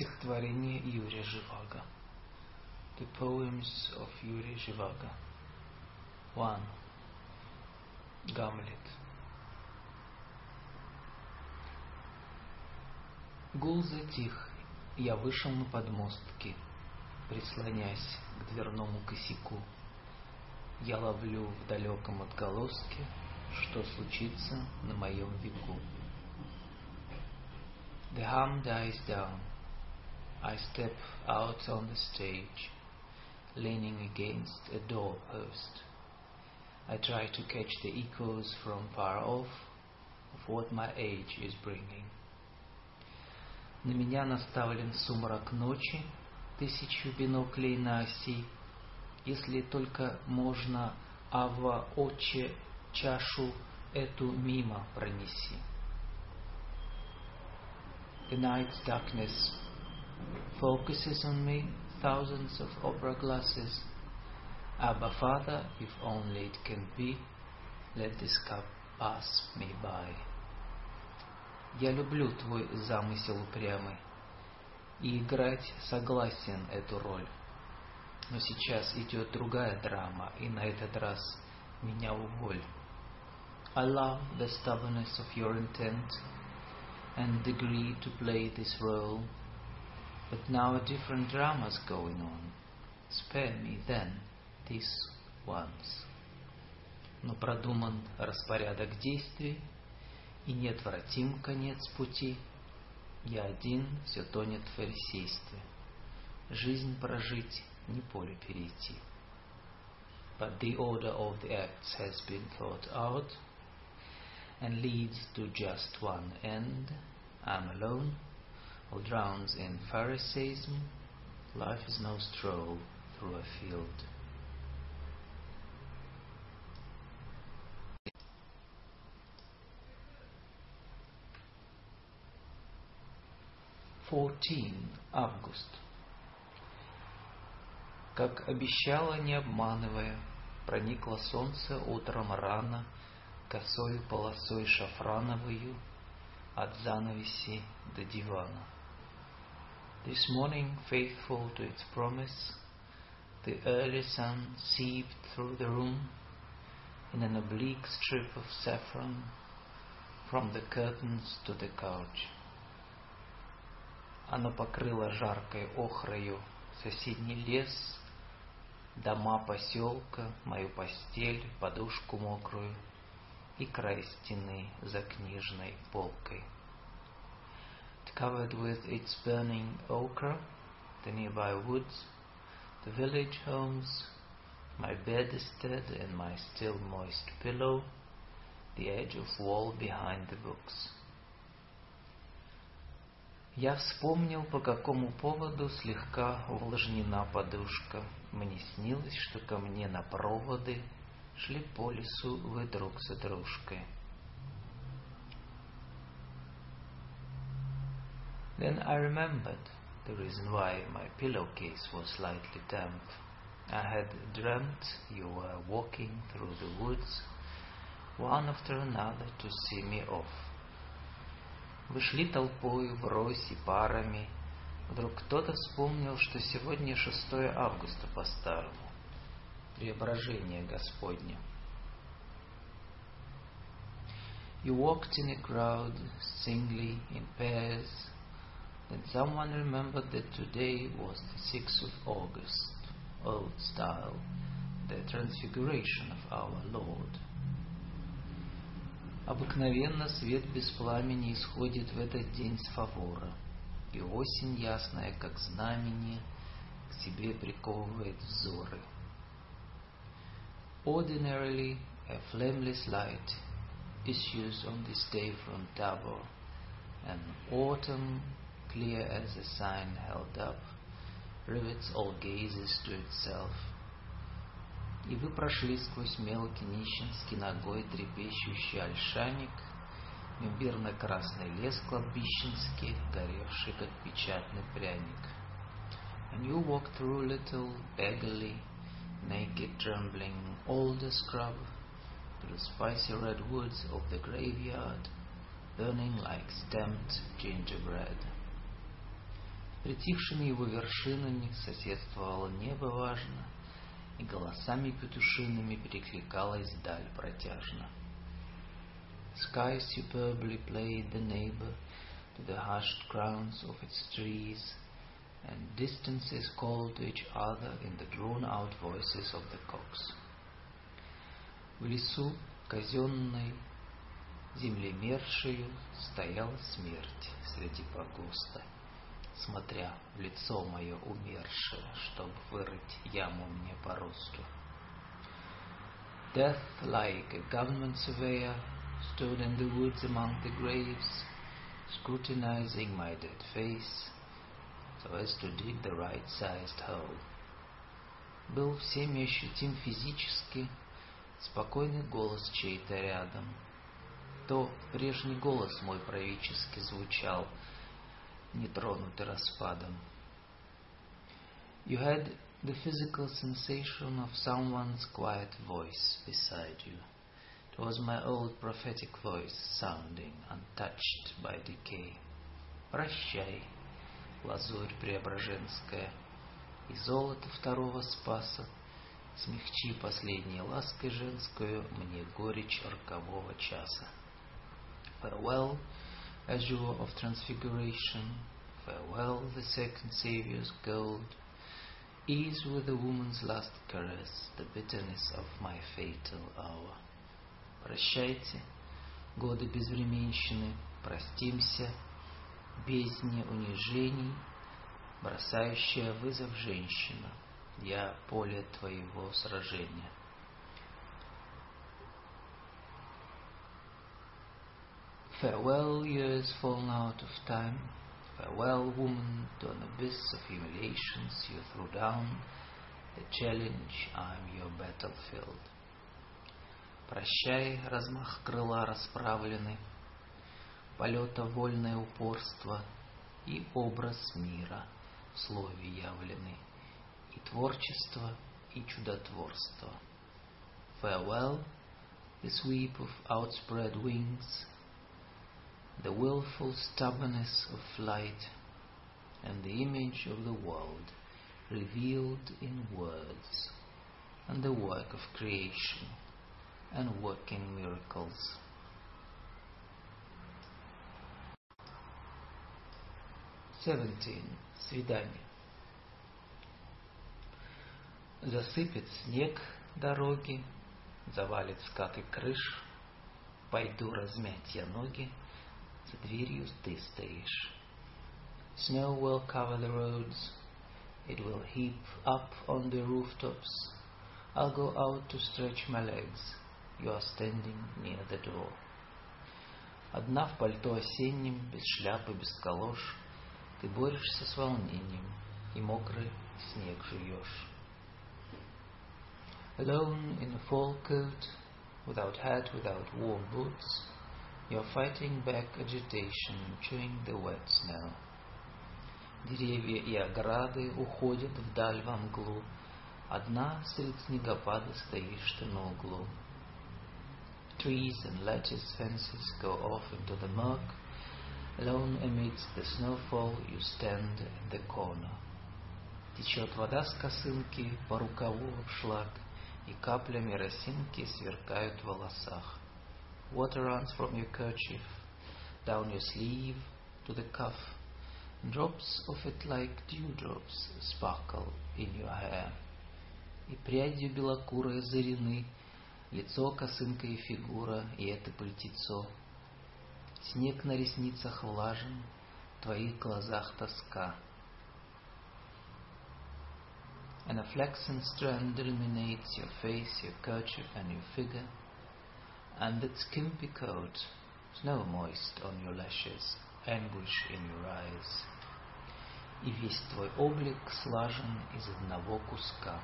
Стихотворение Юрия Живаго. The poems of Yuri Zhivago. 1. Гамлет. Гул затих, я вышел на подмостки, прислонясь к дверному косяку. Я ловлю в далеком отголоске, что случится на моем веку. The hum dies down. I step out on the stage, leaning against a doorpost. I try to catch the echoes from far off of what my age is bringing. На меня наставлен сумрак ночи, тысячу биноклей на оси. Если только можно, Ава, Отче, чашу эту мимо пронеси. The night's darkness focuses on me thousands of opera glasses. Abba, Father, if only it can be, let this cup pass me by. Я люблю твой замысел упрямый, и играть согласен эту роль. Но сейчас идет другая драма, и на этот раз меня уволь. I love the stubbornness of your intent and agree to play this role, but now a different drama's going on. Spare me then this once. Но продуман распорядок действий, и неотвратим конец пути. Я один, все тонет в фарисействе. Жизнь прожить, не поле перейти. But the order of the acts has been thought out and leads to just one end. I'm alone, Who drowns in Pharisaism. Life is no stroll through a field. Fourteen Август. Как обещала, не обманывая, проникло солнце утром рано, косою полосой шафрановую от занавеси до дивана. This morning, faithful to its promise, the early sun seeped through the room in an oblique strip of saffron from the curtains to the couch. Оно покрыло жаркой охрою соседний лес, дома поселка, мою постель, подушку мокрую и край стены за книжной полкой. It covered with its burning ochre, the nearby woods, the village homes, my bedstead and my still moist pillow, the edge of wall behind the books. Я вспомнил, по какому поводу слегка увлажнена подушка. Мне снилось, что ко мне на проводы шли по лесу вы друг за дружкой. Then I remembered the reason why my pillowcase was slightly damp. I had dreamt you were walking through the woods, one after another to see me off. Вы шли толпою, врозь и парами. Вдруг кто-то вспомнил, что сегодня 6 августа по-старому. Преображение Господне. You walked in a crowd, singly, in pairs. Then someone remembered that today was the 6th of August, old style, the transfiguration of our Lord. Обыкновенно свет без пламени исходит в этот день с фавора, и осень ясная, как знамение, к себе приковывает взоры. Ordinarily, a flameless light issues on this day from Tabor, and autumn, clear as a sign held up, rivets all gazes to itself. И вы прошли сквозь мелкий нищенский ногой трепещущий ольшаник, имбирно-красный лес кладбищенский, горевший, как печатный пряник. And you walk through little beggarly, naked, trembling, older scrub, through spicy red woods of the graveyard, burning like stamped gingerbread. Притихшими его вершинами соседствовало небо важно, и голосами петушиными перекликалась даль протяжно. Sky superbly played the neighbor to the hushed crowns of its trees, and distances called to each other in the drawn-out voices of the cocks. В лесу казенной землемершею стояла смерть среди погоста, смотря в лицо мое умершее, чтоб вырыть яму мне по росту. Death, like a government surveyor, stood in the woods among the graves, scrutinizing my dead face, so as to dig the right-sized hole. Был всеми ощутим физически спокойный голос чей-то рядом. То прежний голос мой правительски звучал, нетронутый распадом. You had the physical sensation of someone's quiet voice beside you. It was my old prophetic voice sounding untouched by decay. Прощай, лазурь преображенская, и золото второго спаса, смягчи последней лаской женскую мне горечь рокового часа. Farewell, azure of transfiguration, farewell the second Saviour's gold, ease with the woman's last caress the bitterness of my fatal hour. Прощайте, годы безвременщины, простимся, бездне унижений, бросающая вызов женщина, я поле твоего сражения. Farewell, years fallen out of time. Farewell, woman, to an abyss of humiliations you threw down. The challenge, I'm your battlefield. Прощай, размах крыла расправленный, полета вольное упорство и образ мира в слове явленный, и творчество, и чудотворство. Farewell, the sweep of outspread wings, the willful stubbornness of flight, and the image of the world revealed in words, and the work of creation and working miracles. Seventeen. Свидание. Засыпет снег дороги, завалит скаты крыш, пойду размять я ноги, за дверью ты стоишь. Snow will cover the roads, it will heap up on the rooftops. I'll go out to stretch my legs. You are standing near the door. Одна в пальто осеннем, без шляпы, без калош, ты борешься с волнением и мокрый снег жуешь. Alone in a fall coat, without hat, without warm boots, you're fighting back agitation chewing the wet snow. Деревья и ограды уходят вдаль во мглу, Одна средь снегопада стоишь ты на углу. Trees and lattice fences go off into the murk. Alone amidst the snowfall you stand in the corner. Течет вода с косынки по рукаву в шлак, и каплями росинки сверкают в волосах. Water runs from your kerchief down your sleeve to the cuff, drops of it like dewdrops sparkle in your hair. И прядью белокурые зарены, лицо, косынка и фигура, и это пальтецо. Снег на ресницах влажен, в твоих глазах тоска. And a flaxen strand illuminates your face, your kerchief, and your figure, and that skimpy coat, snow moist on your lashes, anguish in your eyes. И весь твой облик слажен из одного куска,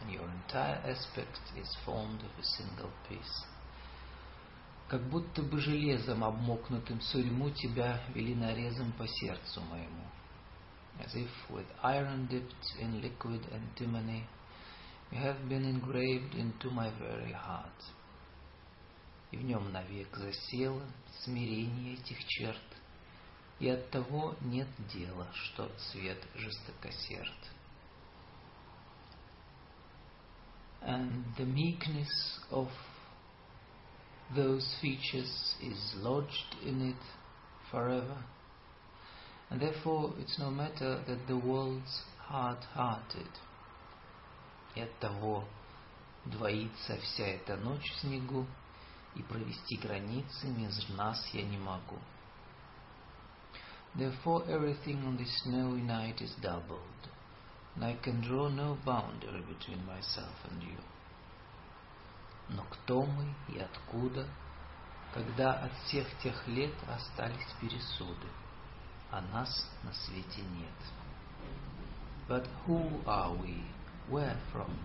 and your entire aspect is formed of a single piece. Как будто бы железом обмокнутым сурьму тебя вели нарезом по сердцу моему. As if with iron dipped in liquid antimony, you have been engraved into my very heart. И в нем навек засело смирение этих черт, и от того нет дела, что свет жестокосерд. And the meekness of those features is lodged in it forever. And therefore it's no matter that the world's hard-hearted. И от того двоится вся эта ночь в снегу, и провести границы между нас я не могу. Therefore everything on this snowy night is doubled, and I can draw no boundary between myself and you. Но кто мы и откуда, когда от всех тех лет остались пересуды, а нас на свете нет? But who are we? Where from?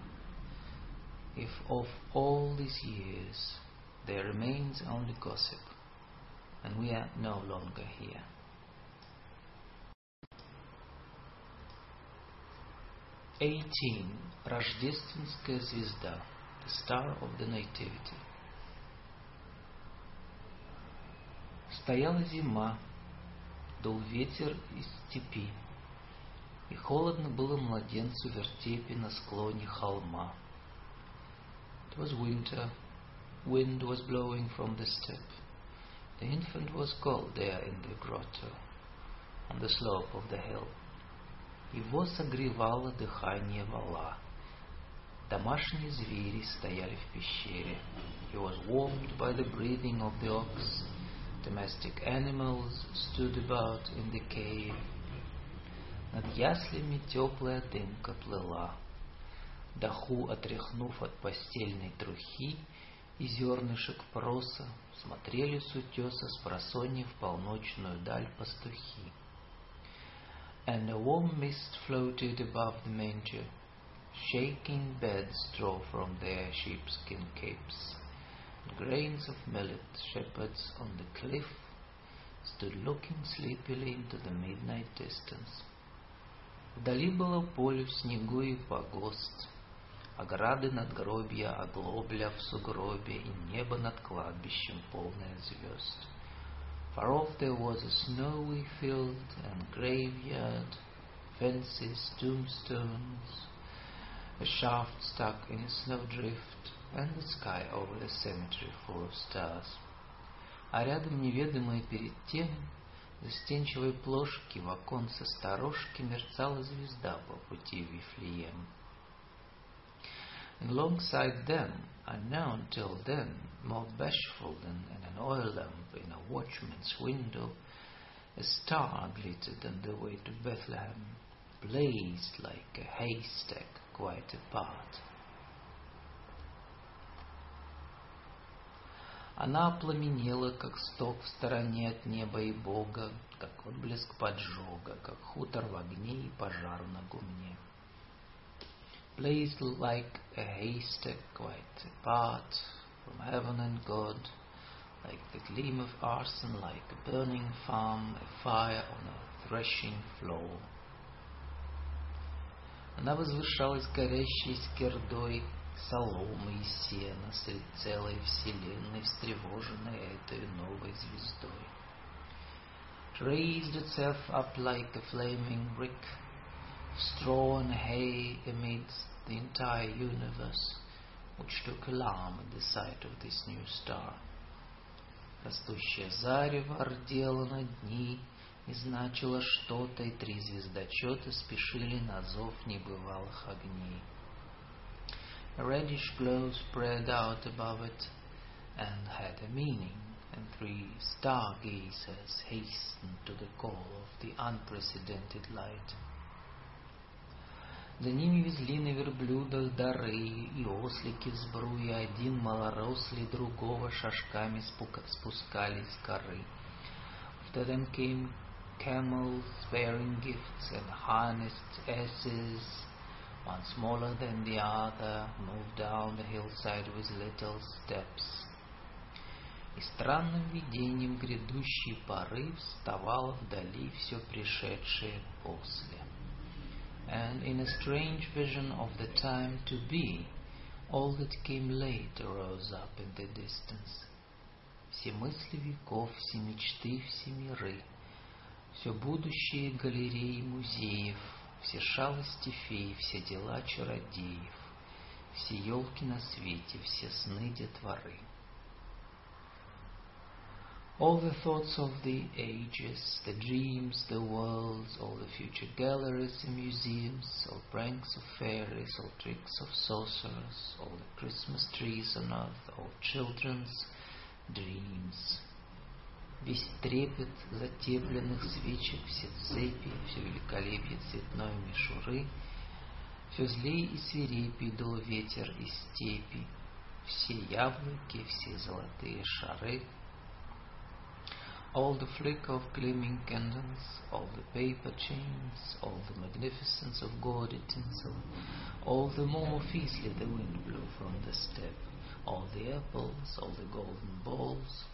If of all these years there remains only gossip, and we are no longer here. Eighteen. Рождественская звезда. The Star of the Nativity. Стояла зима, дул ветер из степи, и холодно было младенцу вертепе на склоне холма. It was winter, wind was blowing from the steppe. The infant was cold there in the grotto, on the slope of the hill. Его согревало дыхание вала. Домашние звери стояли в пещере. He was warmed by the breathing of the ox. Domestic animals stood about in the cave. Над яслями теплая дымка плыла. Даху, отряхнув от постельной трухи и зернышек проса, смотрели с утеса с просонья в полночную даль пастухи. and a warm mist floated above the manger. Shaking beds drove from their sheepskin capes. Grains of millet, shepherds on the cliff, stood looking sleepily into the midnight distance. Вдали было поле в снегу и погост, ограды надгробья, оглобля в сугробе и небо над кладбищем полное звезд. Far off there was a snowy field and graveyard, fences, tombstones, a shaft stuck in a snowdrift, and the sky over the cemetery full of stars. А рядом неведомая перед тем застенчивой плошки в оконце сторожки мерцала звезда по пути в Вифлеем. And alongside them, unknown till then, more bashful than an oil lamp in a watchman's window, a star glittered on the way to Bethlehem, blazed like a haystack quite apart. Она пламенела, как сток в стороне от неба и Бога, как отблеск поджога, как хутор в огне и пожар на гумне. Blazed like a haystack quite apart from heaven and God, like the gleam of arson, like a burning farm, a fire on a threshing floor. Она возвышалась горящей скирдой соломы и сена средь целой вселенной, встревоженной этой новой звездой. It raised itself up like a flaming brick, straw and hay amidst the entire universe, which took alarm at the sight of this new star. Растущее зарево ордело над ней и значило что-то, и три звездочета спешили на зов небывалых огней. A reddish glow spread out above it and had a meaning, and three stargazers hastened to the call of the unprecedented light. За ними везли на верблюдах дары и ослики в сбруе, один малорослый другого шажками спускались с горы. After them came camels bearing gifts and harnessed asses, one smaller than the other, moved down the hillside with little steps. И странным видением грядущей поры вставало вдали все пришедшее после. And in a strange vision of the time to be, all that came later rose up in the distance. Все мысли веков, все мечты, все миры Все будущее галерей музеев, все шалости фей, все дела чародеев, все елки на свете, все сны детворы. All the thoughts of the ages, the dreams, the worlds, all the future galleries and museums, all pranks of fairies, all tricks of sorcerers, all the Christmas trees on earth, all children's dreams. Весь трепет затепленных свечек, все цепи, все великолепие цветной мишуры, все злей и свирепей дул ветер из степи, все яблоки, все золотые шары — all the flicker of gleaming candles, all the paper chains, all the magnificence of gaudy tinsel, all the more fiercely the wind blew from the steppe, all the apples, all the golden balls.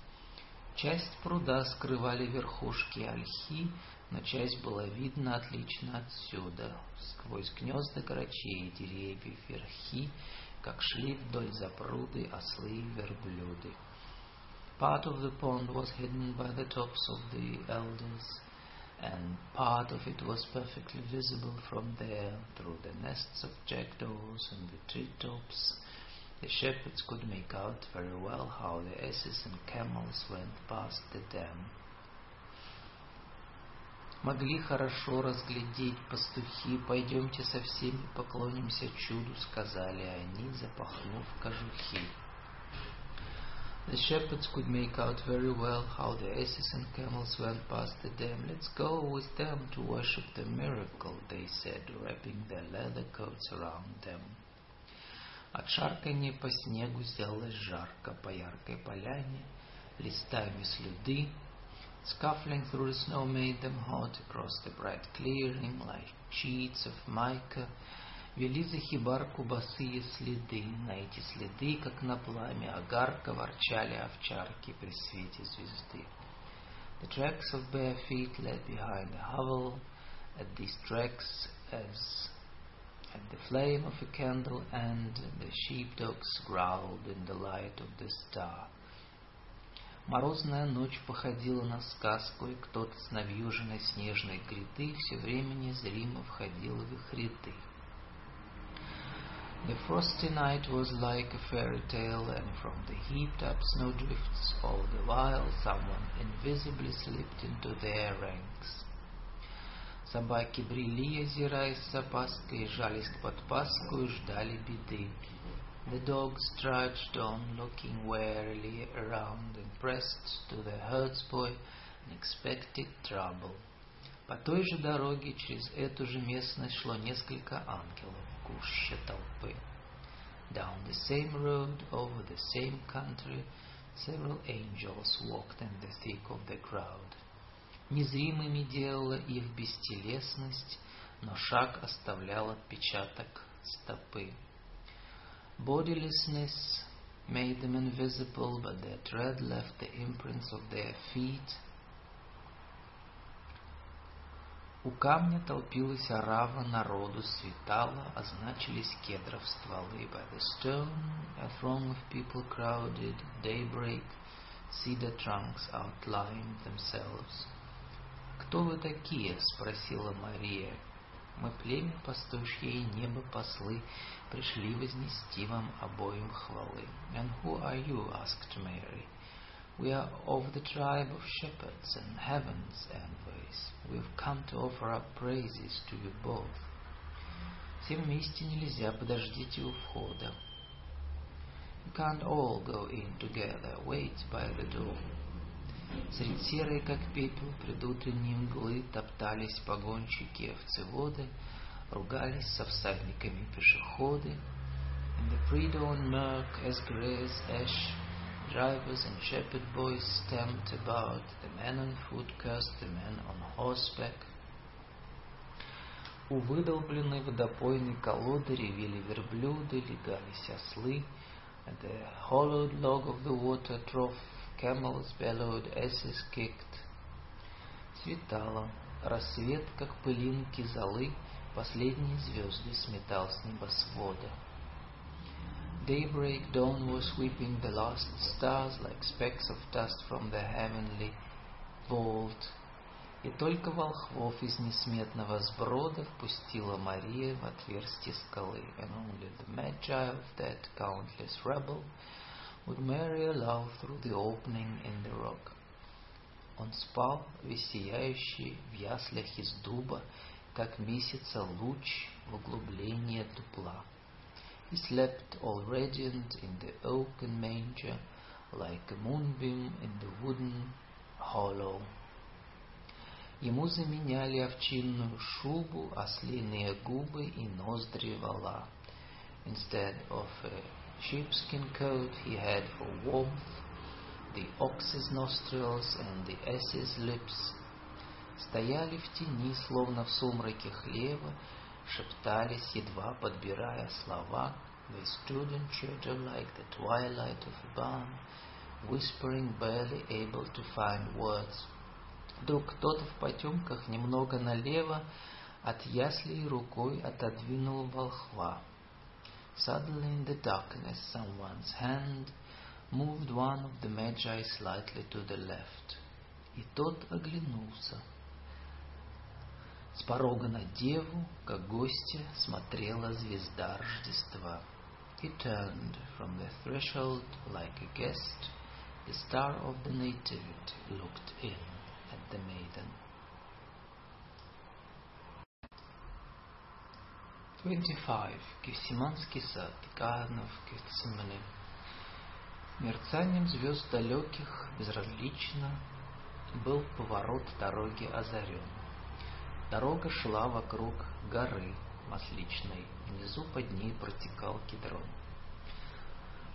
Часть пруда скрывали верхушки ольхи, но часть была видна отлично отсюда, сквозь гнезда грачей и деревьев верхи, как шли вдоль запруды ослы и верблюды. Part of the pond was hidden by the tops of the elders, and part of it was perfectly visible from there through the nests of jackdaws and the tree tops. The shepherds could make out very well how the asses and camels went past the dam. Могли хорошо разглядеть пастухи, пойдемте со всеми поклонимся чуду, сказали они, запахнув кожухи. The shepherds could make out very well how the asses and camels went past the dam. Let's go with them to worship the miracle, they said, wrapping their leather coats around them. От шарканья по снегу сделалось жарко, по яркой поляне, листами слюды. Scuffling through the snow made them hot across the bright clearing like sheets of mica. Вели за хибарку босые следы, на эти следы, как на пламя огарка, ворчали овчарки при свете звезды. The tracks of bare feet led behind the hovel, at these tracks as at the flame of a candle, and the sheepdogs growled in the light of the star. Морозная ночь походила на сказку, и кто-то с навьюженной снежной гряды все время незримо входил в их ряды. The frosty night was like a fairy tale, and from the heaped up snowdrifts all the while someone invisibly slipped into their ranks. Собаки брели, озираясь с опаской, жались к подпаску и ждали беды. The dogs trudged on, looking warily around and pressed to the herdsboy and expected trouble. По той же дороге через эту же местность шло несколько ангелов. гуще толпы. Down the same road, over the same country, several angels walked in the thick of the crowd. Незримыми делала их бестелесность, но шаг оставлял отпечаток стопы. Bodilessness made them invisible, but their tread left the imprints of their feet У камня толпилась орава народу, светала, означились кедров стволы. By the stone a throng of people crowded, daybreak, cedar trunks outlined themselves. «Кто вы такие?» — спросила Мария. «Мы племя пастушье и небо послы, пришли вознести вам обоим хвалы». «And who are you?» — asked Mary. We are of the tribe of shepherds and heaven's envoys. We have come to offer up praises to you both. Всем вместе нельзя, подождите у входа. You can't all go in together, wait by the door. Средь серой, как пепел, предутренней мглы топтались погонщики овцеводы, ругались со всадниками пешеходы. In the pre-dawn murk, as grey as ash, Drivers and shepherd boys stamped about, the men on foot cursed the men on horseback. У выдолбленной водопойной колоды ревели верблюды, легались ослы. At the hollowed log of the water trough, camels bellowed, asses kicked. Светало. Рассвет, как пылинки золы, последние звезды сметал с небосвода. Daybreak dawn was sweeping the last stars like specks of dust from the heavenly vault. И только волхвов из несметного сброда впустила Мария в отверстие скалы, and only the magi of that countless rebel would Mary allow through the opening in the rock. Он спал, весь сияющий в яслях из дуба, как месяца луч в углублении дупла. He slept all radiant in the oaken manger, like a moonbeam in the wooden hollow Ему заменяли овчинную шубу, ослиные губы и ноздри вала. Instead of a sheepskin coat, he had for warmth the ox's nostrils and the ass's lips. Стояли в тени, словно в сумраке хлева, шептались, едва подбирая слова. They stood in like the twilight of a barn, whispering, barely able to find words. Вдруг кто-то в потемках немного налево от яслей рукой отодвинул волхва. Suddenly in the darkness someone's hand moved one of the magi slightly to the left. И тот оглянулся. С порога на деву, как гостья, смотрела звезда Рождества. He turned from the threshold like a guest. The star of the nativity looked in. the maiden. 25. Гефсиманский сад, Garden of Gethsemane. Мерцанием звезд далеких, безразлично, был поворот дороги озарен. Дорога шла вокруг горы масличной, внизу под ней протекал кедрон.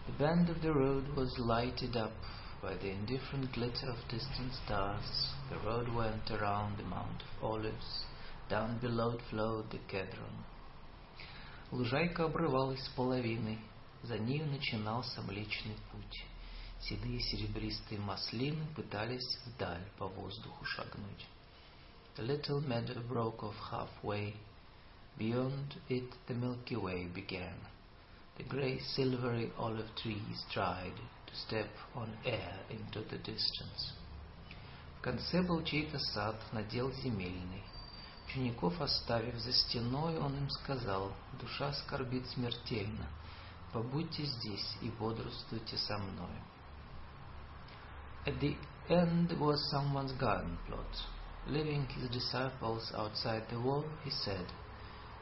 The bend of the road was lighted up by the indifferent glitter of distant stars, the road went around the Mount of Olives. Down below flowed the Kedron. Лужайка обрывалась с половиной, за нею начинался Млечный Путь. Седые серебристые маслины пытались вдаль по воздуху шагнуть. The little meadow broke off halfway. Beyond it the Milky Way began. The grey silvery olive trees tried to step on air into the distance. В конце был чей-то сад, надел земельный. Учеников оставив за стеной, он им сказал, душа скорбит смертельно, побудьте здесь и бодрствуйте со мной. At the end was someone's garden plot. Leaving his disciples outside the wall, he said,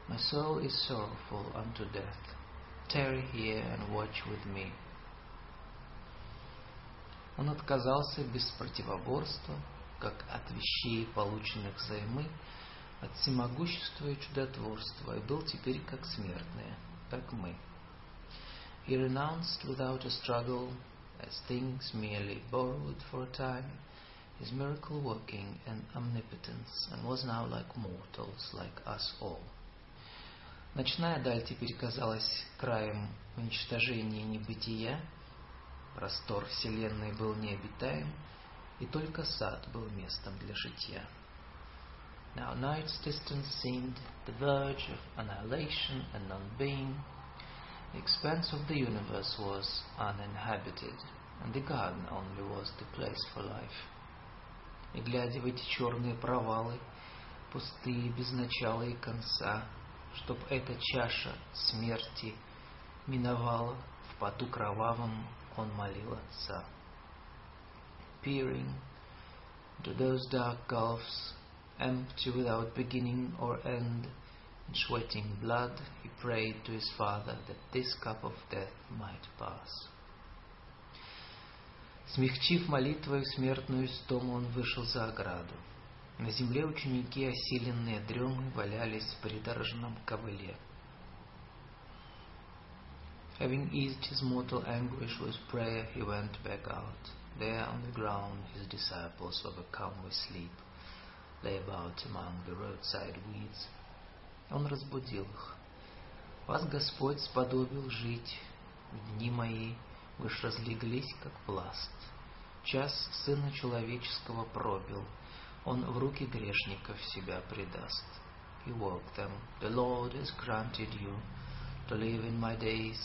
My soul is sorrowful unto death. Tarry here and watch with me. Он отказался без противоборства, как от вещей, полученных взаймы, от всемогущества и чудотворства, и был теперь как смертные, как мы. He renounced without a struggle, as things merely borrowed for a time, his miracle working and omnipotence, and was now like mortals, like us all. Ночная даль теперь казалась краем уничтожения небытия, Простор Вселенной был необитаем, и только сад был местом для жития. Now night's distance seemed the verge of annihilation and non-being. The expanse of the universe was uninhabited, and the garden only was the place for life. И глядя в эти черные провалы, пустые, без начала и конца, чтоб эта чаша смерти миновала в поту кровавом он молил Отца. Peering into those dark gulfs, empty without beginning or end, and sweating blood, he prayed to his Father that this cup of death might pass. Смягчив молитвою смертную стому, он вышел за ограду. На земле ученики, осиленные дремой, валялись в придорожном ковыле. Having eased his mortal anguish with prayer, he went back out. There on the ground his disciples, overcome with sleep, lay about among the roadside weeds. Он разбудил их. Вас Господь сподобил жить в дни мои, вы ж разлеглись, как пласт. Час Сына Человеческого пробил, Он в руки грешников себя предаст. He woke them, the Lord has granted you to live in my days,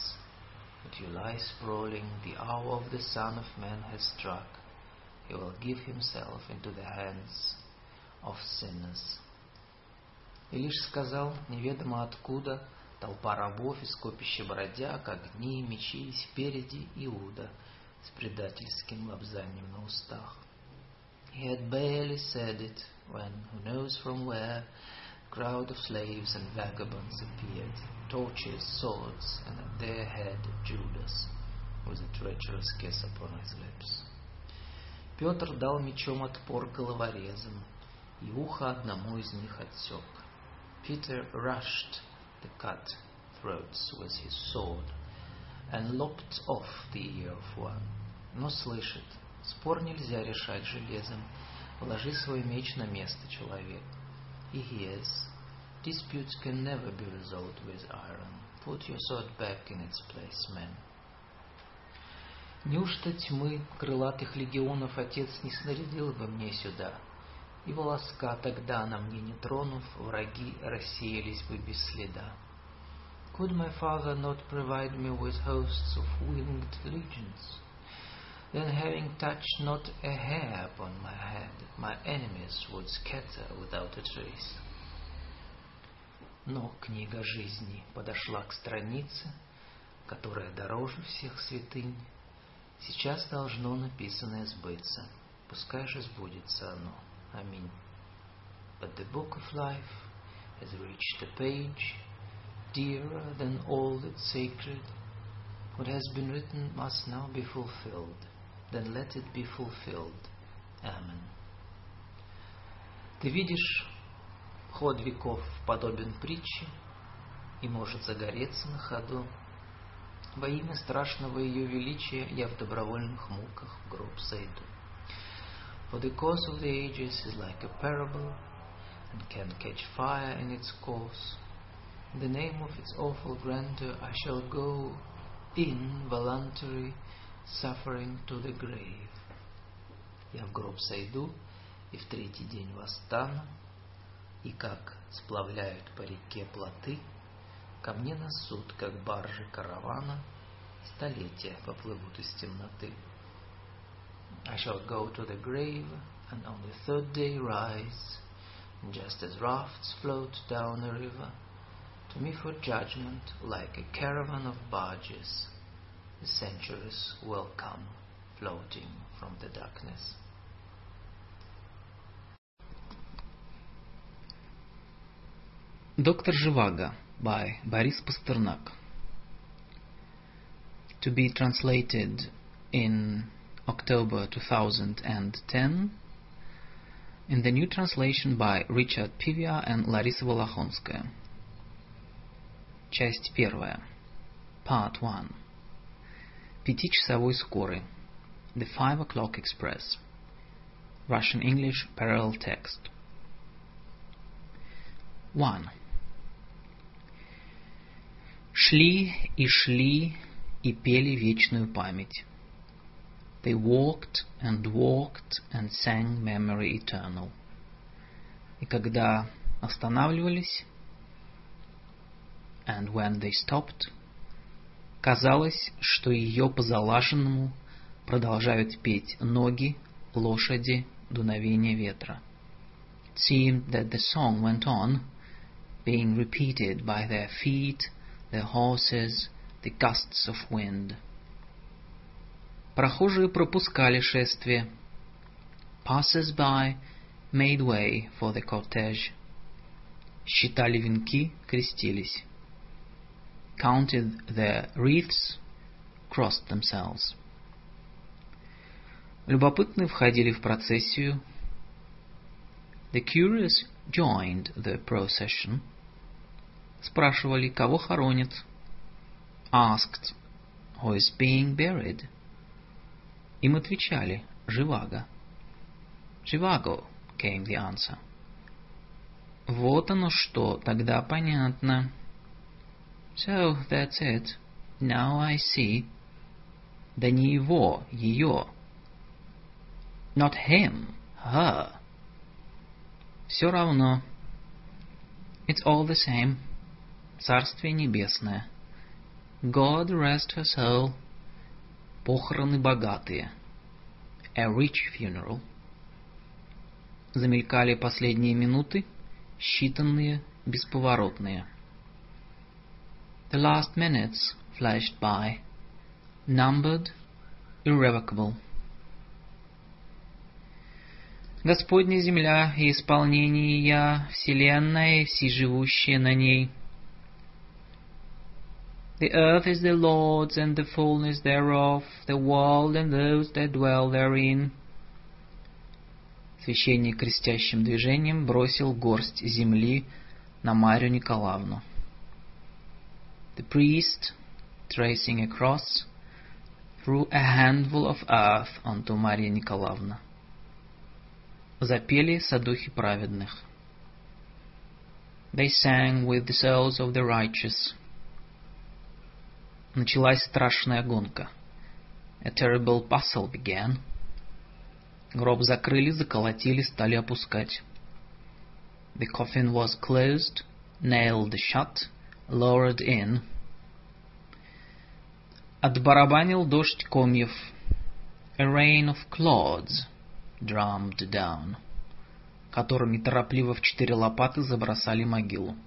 but you lie sprawling, the hour of the Son of Man has struck. He will give himself into the hands of sinners. И лишь сказал неведомо откуда толпа рабов и скопище бродяг, огни, мечи, спереди Иуда с предательским лобзанием на устах. He had barely said it when, who knows from where, a crowd of slaves and vagabonds appeared, torches, swords, and at their head Judas, with a treacherous kiss upon his lips. Петр дал мечом отпор головорезам, и ухо одному из них отсек. Peter rushed the cut throats with his sword and lopped off the ear of one. Но слышит, спор нельзя решать железом. Вложи свой меч на место, человек. He hears, disputes can never be resolved with iron. Put your sword back in its place, man. Неужто тьмы крылатых легионов Отец не снарядил бы мне сюда? И волоска тогда на мне не тронув, враги рассеялись бы без следа. Could my father not provide me with hosts of winged legions? Then having touched not a hair upon my head, my enemies would scatter without a trace. Но книга жизни подошла к странице, которая дороже всех святынь. Сейчас должно написанное сбыться. Пускай же сбудется оно. Аминь. But the book of life has reached a page dearer than all that's sacred. What has been written must now be fulfilled. Then let it be fulfilled. Amen. Ты видишь, ход веков подобен притче и может загореться на ходу. Во имя страшного ее величия я в добровольных муках в гроб сойду. For the course of the ages is like a parable and can catch fire in its course. In the name of its awful grandeur I shall go in voluntary suffering to the grave. Я в гроб сойду и в третий день восстану, и как сплавляют по реке плоты, ко мне на суд, как баржи каравана, столетия поплывут из темноты. I shall go to the grave and on the third day rise, just as rafts float down a river, to me for judgment, like a caravan of barges, the centuries will come floating from the darkness. Dr. Zhivago by Boris Pasternak. To be translated in October 2010, in the new translation by Richard Pevear and Larissa Volokhonskaya. Часть первая. Part 1. Пятичасовой скорый. The Five O'Clock Express. Russian English Parallel Text. 1. Шли и шли и пели вечную память. They walked and walked and sang memory eternal. И когда останавливались, and when they stopped, казалось, что ее по залаженному продолжают петь ноги, лошади, дуновение ветра. It seemed that the song went on, being repeated by their feet, their horses, the gusts of wind. Прохожие пропускали шествие. Passers-by made way for the cortege. Считали венки, крестились. Counted their wreaths, crossed themselves. Любопытные входили в процессию. The curious joined the procession. Спрашивали, кого хоронят. Asked, who is being buried. Им отвечали «Живаго». «Живаго» came the answer. Вот оно что, тогда понятно. So, that's it. Now I see. Да не его, ее. Not him, her. Все равно. It's all the same. Царствие небесное. God rest her soul. Похороны богатые. A rich funeral. Замелькали последние минуты, считанные, бесповоротные. The last minutes flashed by, numbered, irrevocable. Господня земля и исполнение я, вселенная и все живущие на ней. The earth is the Lord's and the fullness thereof, the world and those that dwell therein. Священник крестящим движением бросил горсть земли на Марию Николаевну. The priest, tracing a cross, threw a handful of earth onto Maria Nikolaevna. Запели садухи праведных. They sang with the souls of the righteous. Началась страшная гонка. A terrible bustle began. Гроб закрыли, заколотили, стали опускать. The coffin was closed, nailed shut, lowered in. Отбарабанил дождь комьев. A rain of clods drummed down. Которыми торопливо в четыре лопаты забросали могилу.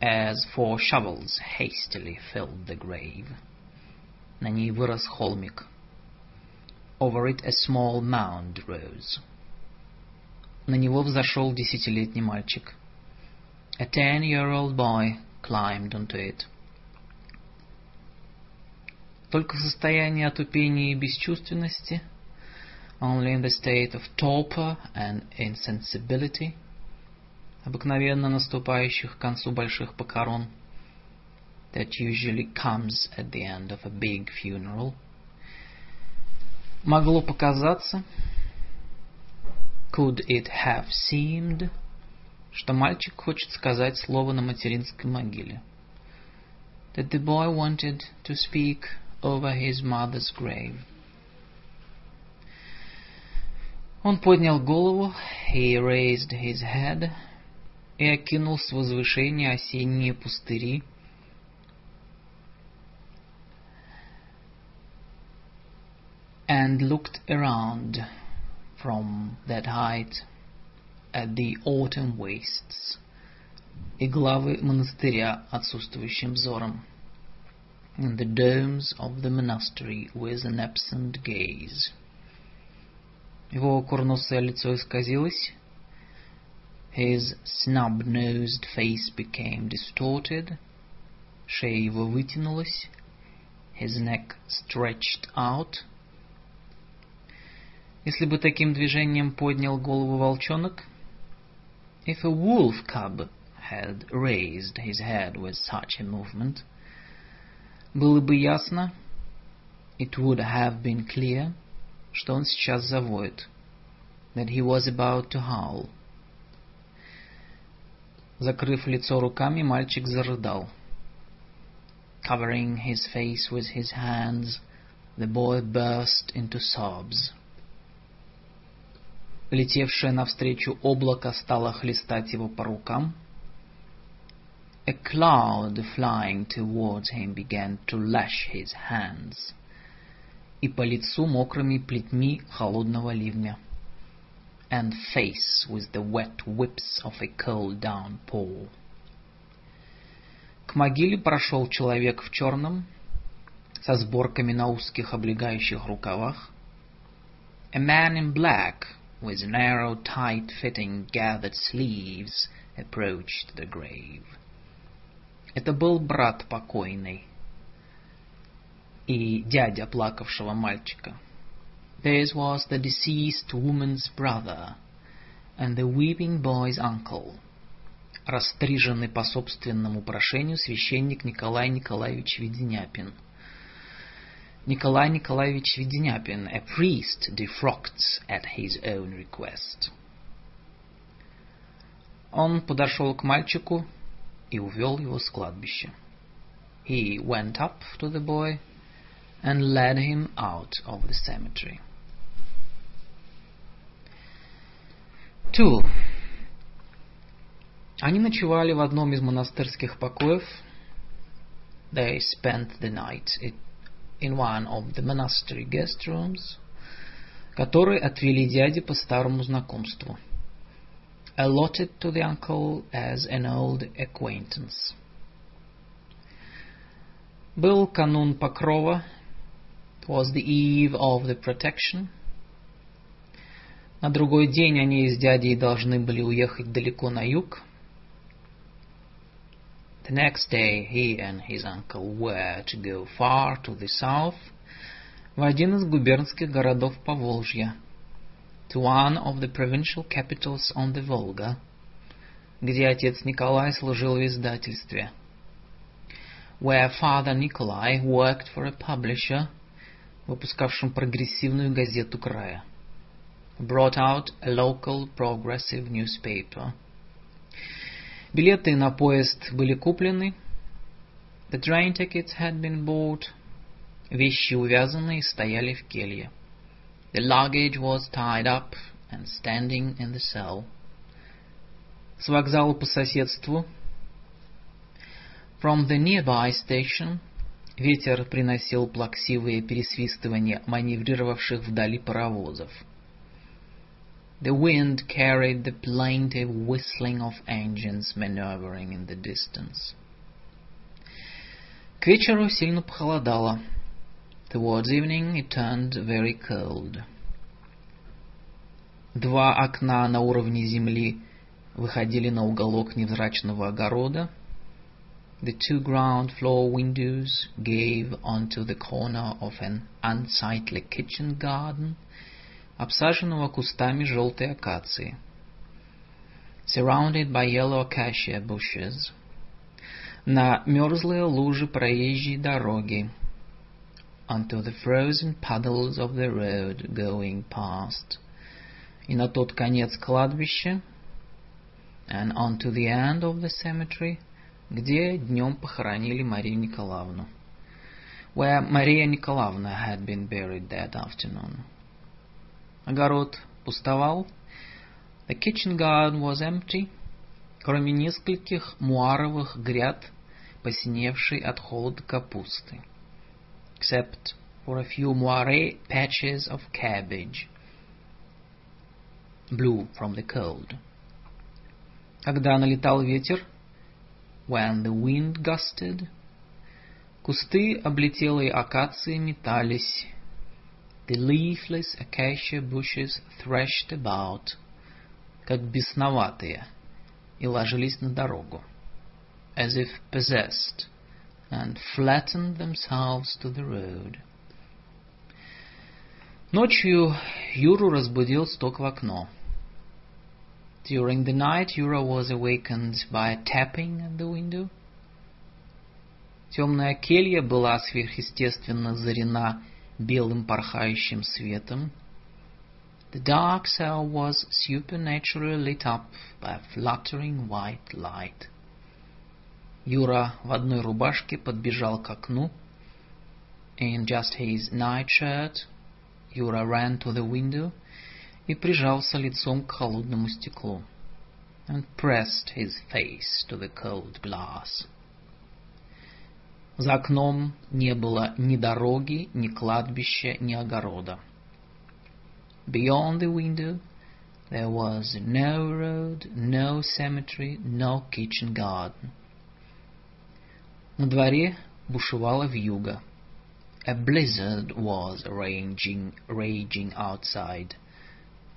As four shovels hastily filled the grave. На ней вырос холмик. Over it a small mound rose. На него взошел десятилетний мальчик. A ten-year-old boy climbed onto it. Только в состоянии отупения и бесчувственности, only in the state of torpor and insensibility, обыкновенно наступающих к концу больших похорон, that usually comes at the end of a big funeral, Могло показаться, could it have seemed, что мальчик хочет сказать слово на материнской могиле. That the boy wanted to speak over his mother's grave. Он поднял голову, he raised his head, и окинул с возвышения осенние пустыри, and looked around from that height at the autumn wastes и главы монастыря отсутствующим взором, and the domes of the monastery with an absent gaze. Его курносое лицо исказилось, his snub-nosed face became distorted, шея его вытянулась, his neck stretched out, Если бы таким движением поднял голову волчонок, if a wolf cub had raised his head with such a movement, было бы ясно, it would have been clear, что он сейчас завоет, that he was about to howl. Закрыв лицо руками, мальчик зарыдал. Covering his face with his hands, the boy burst into sobs. Летевшее навстречу облако стало хлестать его по рукам. A cloud flying towards him began to lash his hands. И по лицу мокрыми плетьми холодного ливня. And face with the wet whips of a cold downpour. К могиле прошел человек в черном, со сборками на узких облегающих рукавах. A man in black with narrow, tight-fitting, gathered sleeves, approached the grave. Это был брат покойный и дядя плакавшего мальчика. This was the deceased woman's brother and the weeping boy's uncle, растриженный по собственному прошению священник Николай Николаевич Веденяпин. Николай Николаевич Vedenyapin, a priest, defrocked at his own request. Он подошел к мальчику и увел его с кладбища. He went up to the boy and led him out of the cemetery. 2. Они ночевали в одном из монастырских покоев. They spent the night in one of the monastery guest rooms. который отвели дяде по старому знакомству. Allotted to the uncle as an old acquaintance. Был канун Покрова. It was the eve of the protection. На другой день они с дядей должны были уехать далеко на юг. The next day he and his uncle were to go far to the south, в один из губернских городов Поволжья, to one of the provincial capitals on the Volga, где отец Николай служил в издательстве, where father Nikolai worked for a publisher, выпускавшим прогрессивную газету края, brought out a local progressive newspaper – Билеты на поезд были куплены. The train tickets had been bought. Вещи увязаны стояли в келье. The luggage was tied up and standing in the cell. С вокзала по соседству. From the nearby station ветер приносил плаксивые пересвистывания маневрировавших вдали паровозов. The wind carried the plaintive whistling of engines maneuvering in the distance. К вечеру сильно похолодало. Towards evening it turned very cold. Два окна на уровне земли выходили на уголок невзрачного огорода. The two ground floor windows gave onto the corner of an unsightly kitchen garden – обсаженного кустами желтой акации. Surrounded by yellow acacia bushes. На мерзлые лужи проезжей дороги. Onto the frozen puddles of the road going past. И на тот конец кладбища. And onto the end of the cemetery, где днем похоронили Марию Николаевну. Where Maria Nikolaevna had been buried that afternoon. Огород пустовал. The kitchen garden was empty, кроме нескольких муаровых гряд, посиневшей от холода капусты. Except for a few moire patches of cabbage, blue from the cold. Когда налетал ветер, when the wind gusted, кусты облетелой акации метались, The leafless acacia bushes threshed about, как бесноватые, и ложились на дорогу, as if possessed, and flattened themselves to the road. Ночью Юру разбудил стук в окно. During the night, Yura was awakened by a tapping at the window. Темная келья была сверхъестественно зарена белым порхающим светом. The dark cell was supernaturally lit up by a fluttering white light. Юра в одной рубашке подбежал к окну. In just his nightshirt, Юра ran to the window и прижался лицом к холодному стеклу. And pressed his face to the cold glass. За окном не было ни дороги, ни кладбища, ни огорода. Beyond the window there was no road, no cemetery, no kitchen garden. На дворе бушевала вьюга. A blizzard was raging, raging outside.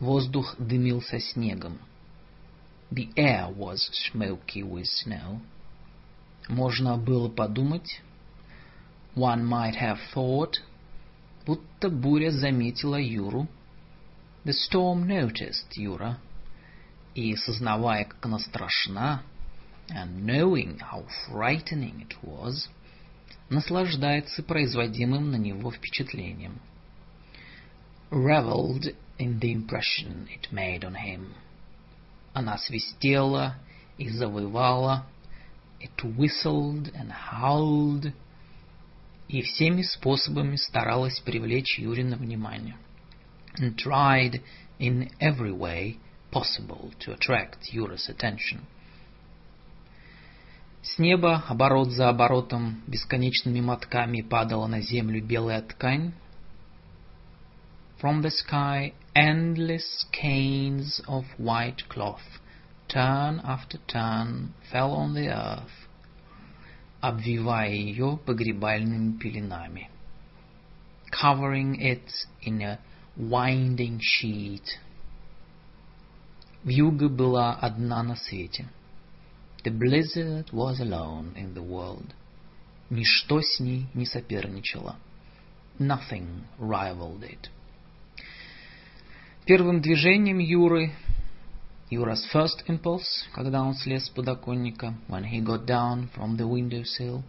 Воздух дымился снегом. The air was smoky with snow. Можно было подумать, one might have thought, будто буря заметила Юру. The storm noticed Юра, и, сознавая, как она страшна, and knowing how frightening it was, наслаждается производимым на него впечатлением. Reveled in the impression it made on him. Она свистела и завывала, it whistled and howled, И всеми способами старалась привлечь Юрина внимание. And tried in every way possible to attract Yura's attention. С неба, оборот за оборотом, бесконечными мотками падала на землю белая ткань. From the sky endless skeins of white cloth, turn after turn, fell on the earth, обвивая ее погребальными пеленами, covering it in a winding sheet. Вьюга была одна на свете. The blizzard was alone in the world. Ничто с ней не соперничало. Nothing rivaled it. Первым движением Юры, Yura's first impulse, когда он слез с подоконника, when he got down from the window sill,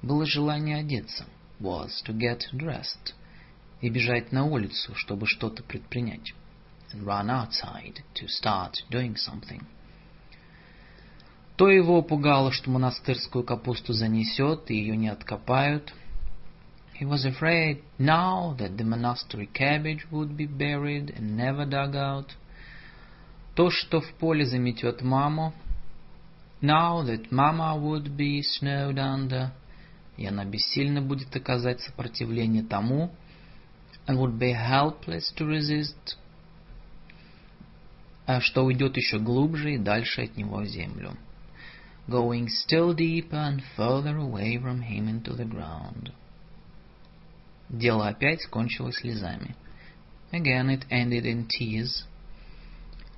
было желание одеться, was to get dressed, и бежать на улицу, чтобы что-то предпринять, and run outside to start doing something. То его пугало, что монастырскую капусту занесет, и ее не откопают. He was afraid now that the monastery cabbage would be buried and never dug out. То, что в поле заметет маму. Now that mama would be snowed under. И она бессильно будет оказать сопротивление тому. And would be helpless to resist. А что уйдет еще глубже и дальше от него в землю. Going still deeper and further away from him into the ground. Дело опять кончилось слезами. Again it ended in tears.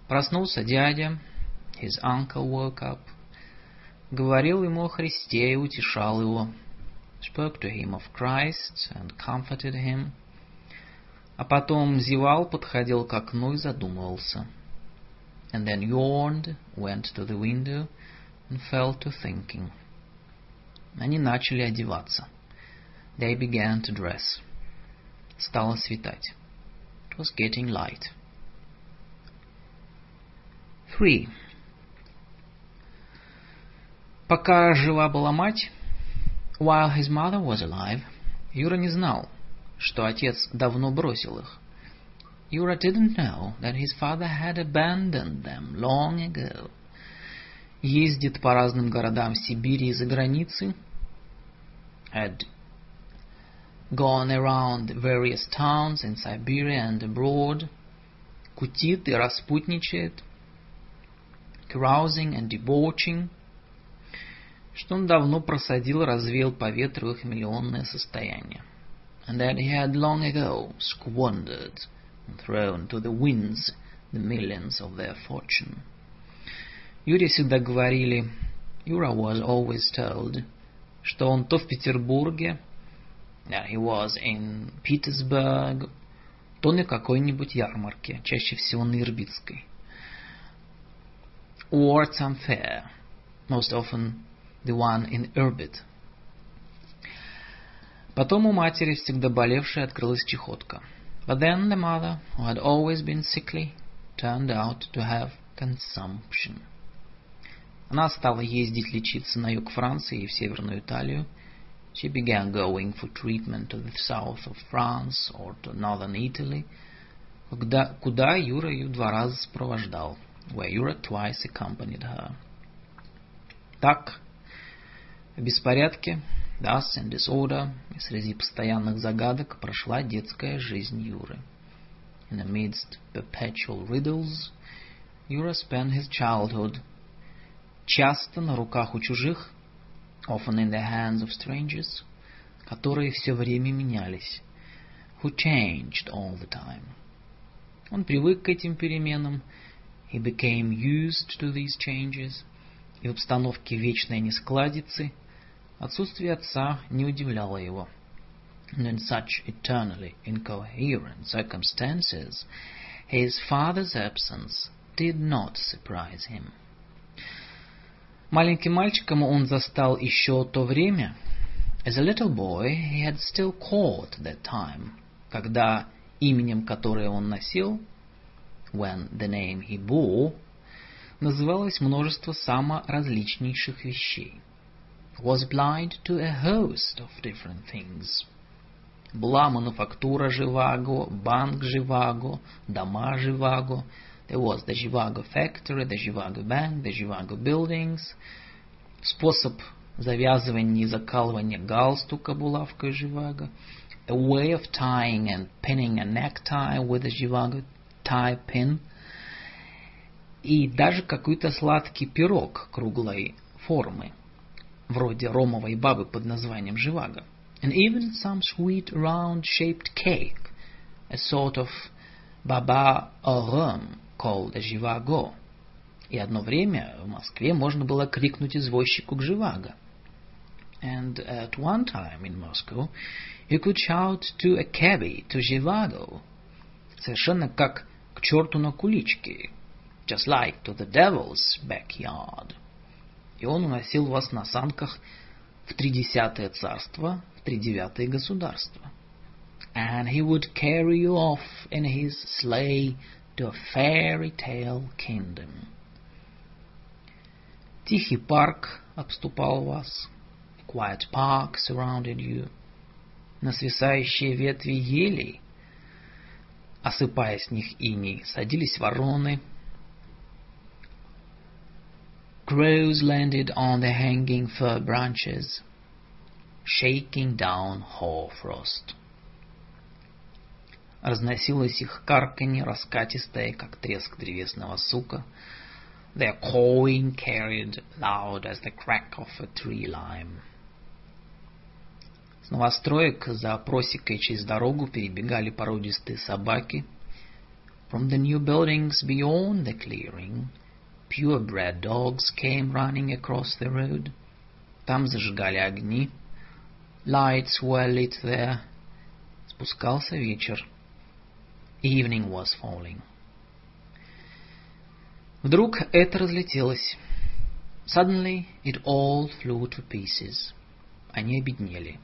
Проснулся дядя. His uncle woke up. Говорил ему о Христе и утешал его. Spoke to him of Christ and comforted him. А потом зевал, подходил к окну и задумывался. And then yawned, went to the window and fell to thinking. Они начали одеваться. They began to dress. Стало светать. It was getting light. 3. Пока жива была мать, while his mother was alive, Юра не знал, что отец давно бросил их. Юра didn't know that his father had abandoned them long ago. Ездит по разным городам Сибири и за границей. Had gone around various towns in Siberia and abroad, кутит и распутничает, carousing and debauching, что он давно просадил, развеял по ветру их миллионное состояние, and that he had long ago squandered and thrown to the winds the millions of their fortune. Юре всегда говорили, Юра was always told, что он то в Петербурге, Yeah, he was in Petersburg, то на какой-нибудь ярмарке, чаще всего на Ирбитской. or some most often the one in Irbit. Потом у матери, всегда болевшей, открылась чехотка. But then the mother, who had always been sickly, turned out to have consumption. Она стала ездить лечиться на юг Франции и в Северную Италию. She began going for treatment to the south of France or to northern Italy, куда, куда Юра ее два раза сопровождал – where Юра twice accompanied her. Так, в беспорядке, thus in disorder, и среди постоянных загадок прошла детская жизнь Юры. In amidst perpetual riddles, Юра spent his childhood часто на руках у чужих, often in the hands of strangers, которые все время менялись, who changed all the time. Он привык к этим переменам, he became used to these changes, и в обстановке вечной нескладицы отсутствие отца не удивляло его. And in such eternally incoherent circumstances, his father's absence did not surprise him. Маленьким мальчиком он застал еще то время. As a little boy, he had still caught that time, когда именем, которое он носил, when the name he bore, называлось множество саморазличнейших вещей. Was blind to a host of different things. Была мануфактура Живаго, банк Живаго, дома Живаго, There was the Zhivago factory, the Zhivago bank, the Zhivago buildings. Способ завязывания и закалывания галстука булавкой Живаго. a way of tying and pinning a necktie with a Zhivago tie pin, и даже какой-то сладкий пирог круглой формы, вроде ромовой бабы под названием Живаго. And even some sweet round-shaped cake, a sort of baba au rhum called Zhivago. И одно время в Москве можно было крикнуть извозчику к Живаго. And at one time in Moscow, you could shout to a cabby to Zhivago. Совершенно как черту на куличке. Just like to the devil's backyard. И он уносил вас на санках в тридесятое царство, в тридевятое государство. And he would carry you off in his sleigh to a fairy tale kingdom. Тихий парк обступал вас. Quiet park surrounded you. На свисающие ветви елей, осыпая с них иней, садились вороны. Crows landed on the hanging fir branches, shaking down hoarfrost. Разносилось их карканье, раскатистое, как треск древесного сука. Their cawing carried loud as the crack of a tree lime. С новостроек за просекой через дорогу перебегали породистые собаки. From the new buildings beyond the clearing, purebred dogs came running across the road. Там зажигали огни. Lights were lit there. Спускался вечер. Evening was falling. Вдруг это разлетелось. Suddenly it all flew to pieces. Они обеднели.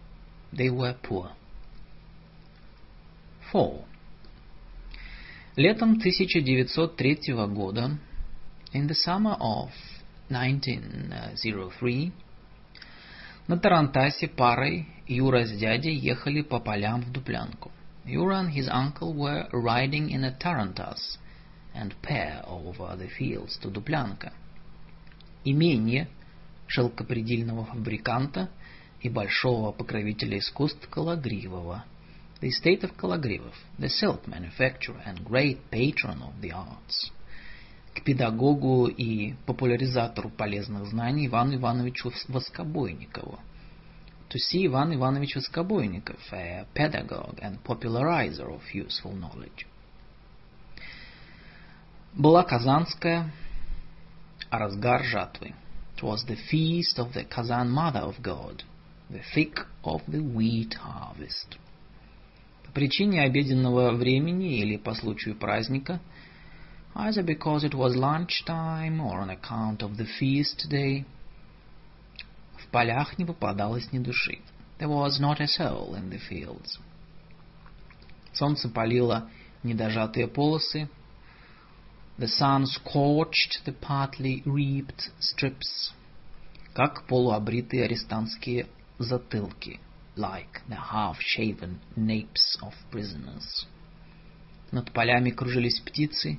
They were poor. 4. Летом 1903 года, in the summer of 1903, на Тарантасе парой Юра с дядей ехали по полям в Дуплянку. Юра and his uncle were riding in a tarantas and pair over the fields to Дуплянка. Имение шелкопредельного фабриканта – и большого покровителя искусств Калагривова, the estate of Kalagriv, the silk manufacturer and great patron of the arts. К педагогу и популяризатору полезных знаний Ивану Ивановичу Воскобойникову. To see Иван Иванович Воскобойников, a pedagogue and popularizer of useful knowledge. Была Казанская, а разгар жатвы. It was the feast of the Kazan Mother of God, the thick of the wheat harvest. По причине обеденного времени или по случаю праздника, either because it was lunchtime or on account of the feast day, в полях не попадалось ни души. There was not a soul in the fields. Солнце палило недожатые полосы. The sun scorched the partly reaped strips, как полуобритые арестантские затылки, like the half-shaven napes of prisoners. Над полями кружились птицы.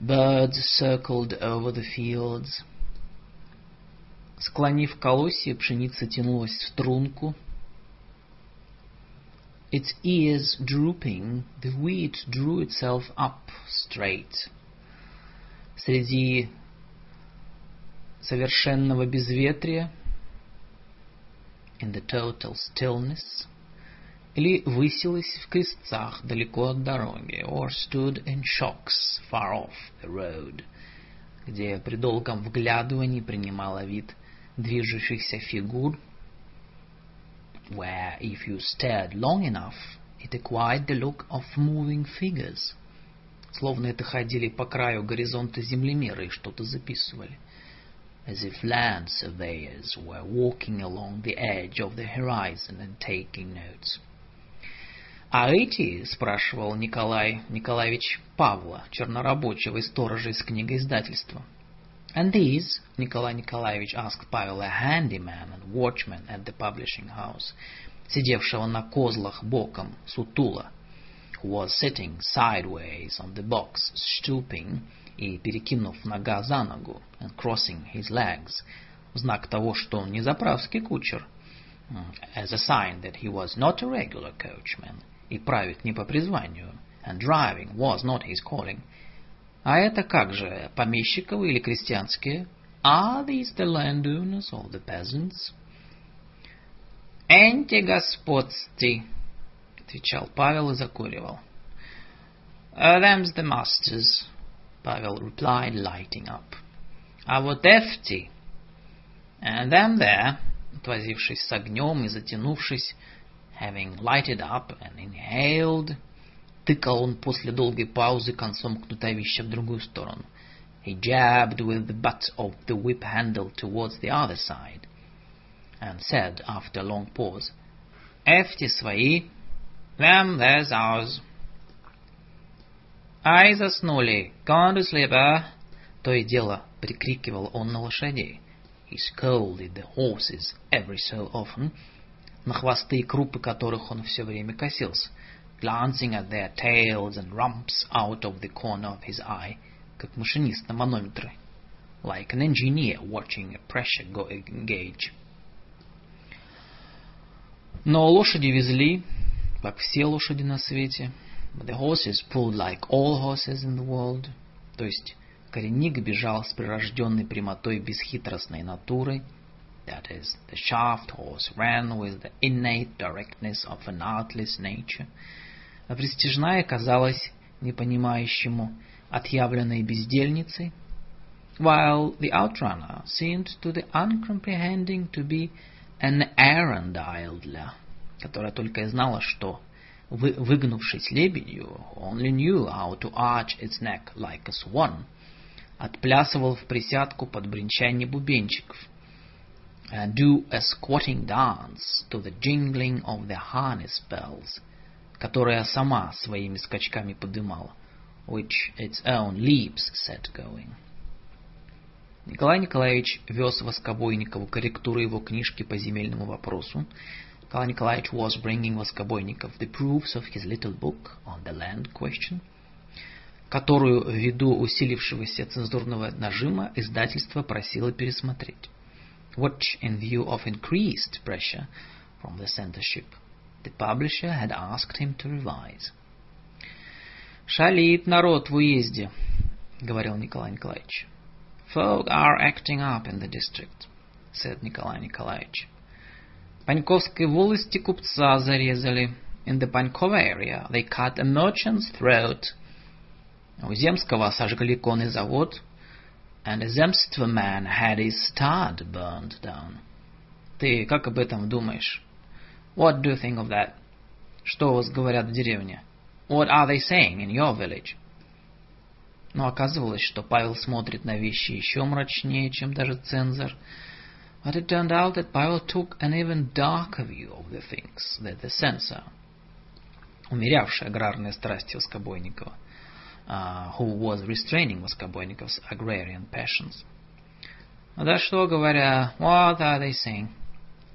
Birds circled over the fields. Склонив колосья, пшеница тянулась в струнку. Its ears drooping, the wheat drew itself up straight. Среди совершенного безветрия in the total stillness, или высилась в крестцах далеко от дороги, or stood in shocks far off the road, где при долгом вглядывании принимала вид движущихся фигур, where if you stared long enough, it acquired the look of moving figures, словно это ходили по краю горизонта землемеры и что-то записывали as if land surveyors were walking along the edge of the horizon and taking notes. «А эти?» — спрашивал Николай Николаевич Павла, чернорабочего и сторожа из книгоиздательства. And these, Nikolai Nikolaevich asked Pavel, a handyman and watchman at the publishing house, сидевшего на козлах боком, сутула, who was sitting sideways on the box, stooping, и перекинув нога за ногу, and crossing his legs, в знак того, что он не заправский кучер, as a sign that he was not a regular coachman и правит не по призванию, and driving was not his calling. А это как же, помещиковы или крестьянские? Are these the landowners or the peasants? «Энти господсти», — отвечал Павел и закуривал. «Them's the masters», — Павел replied, lighting up. «А вот эфти, and them there», отвозившись с огнем и затянувшись, having lighted up and inhaled, тыкал он после долгой паузы концом кнутовища в другую сторону. He jabbed with the butt of the whip handle towards the other side and said after a long pause, Эфти свои, them there's ours. Ай заснули, gone to sleep, а? То и дело прикрикивал он на лошадей. He scolded the horses every so often, на хвосты и крупы которых он все время косился, glancing at their tails and rumps out of the corner of his eye, как машинист на манометре, like an engineer watching a pressure gauge. Но лошади везли, как все лошади на свете. But the horses pulled like all horses in the world. То есть коренник бежал с прирожденной прямотой бесхитростной натурой. That is, the shaft horse ran with the innate directness of an artless nature. А пристижная казалась непонимающему отъявленной бездельницей, while the outrunner seemed to the uncomprehending to be an Arundel, которая только и знала, что, вы, выгнувшись лебедью, only knew how to arch its neck like a swan, отплясывал в присядку под бренчание бубенчиков, and do a squatting dance to the jingling of the harness bells, которая сама своими скачками подымала, which its own leaps set going. Николай Николаевич вез Воскобойникову корректуру его книжки по земельному вопросу. Николай Николаевич was bringing Воскобойников the proofs of his little book on the land question, которую ввиду усилившегося цензурного нажима издательство просило пересмотреть. Which, in view of increased pressure from the censorship, the publisher had asked him to revise. «Шалит народ в уезде», — говорил Николай Николаевич. Folk are acting up in the district, said Николай Николаевич. Паньковской волости купца зарезали. In the Panькова area they cut a merchant's throat. У Земского сожгли конный завод. And a man had his stud burned down. Ты как об этом думаешь? What do you think of that? Что у вас говорят в деревне? What are they saying in your village? Но оказывалось, что Павел смотрит на вещи еще мрачнее, чем даже цензор. But it turned out that Pavel took an even darker view of the things than the censor, умерявший аграрные страсти Воскобойникова, uh, who was restraining Воскобойников's agrarian passions. Да что говоря, what are they saying?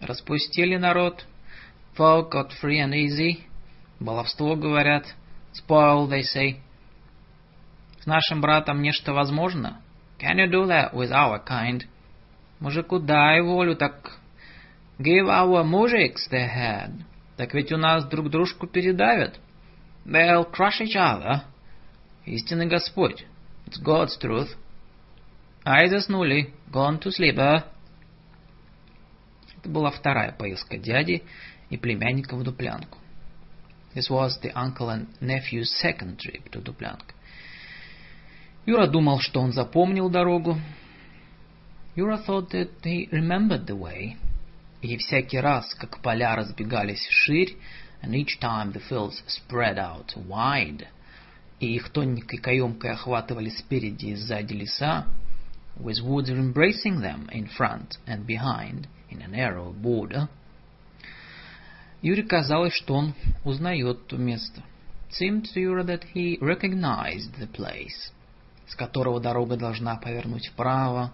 Распустили народ, folk got free and easy, баловство говорят, spoil, they say, С нашим братом нечто возможно? Can you do that with our kind? Мужику дай волю, так give our mujiks their head. Так ведь у нас друг дружку передавят. They'll crush each other. Истинный Господь. It's God's truth. Ай, заснули. Gone to sleep, а? Это была вторая поездка дяди и племянника в Дуплянку. This was the uncle and nephew's second trip to Дуплянка. Юра думал, что он запомнил дорогу. Юра thought that he remembered the way. И всякий раз, как поля разбегались вширь, and each time the fields spread out wide, и их тоненькой каемкой охватывали спереди и сзади леса, with woods embracing them in front and behind in a narrow border, Юре казалось, что он узнает то место. It seemed to Yura that he recognized the place с которого дорога должна повернуть вправо,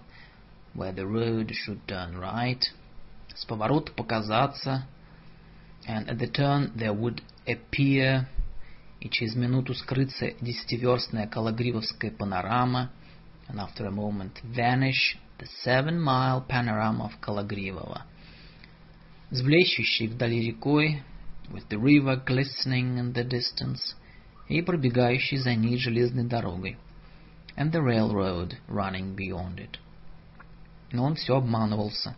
where the road should turn right, с поворота показаться, and at the turn there would appear, и через минуту скрыться десятиверстная калагривовская панорама, and after a moment vanish the seven-mile panorama of Калагривова. с блещущей вдали рекой, with the river glistening in the distance, и пробегающей за ней железной дорогой, and the railroad running beyond it. Но он все обманывался,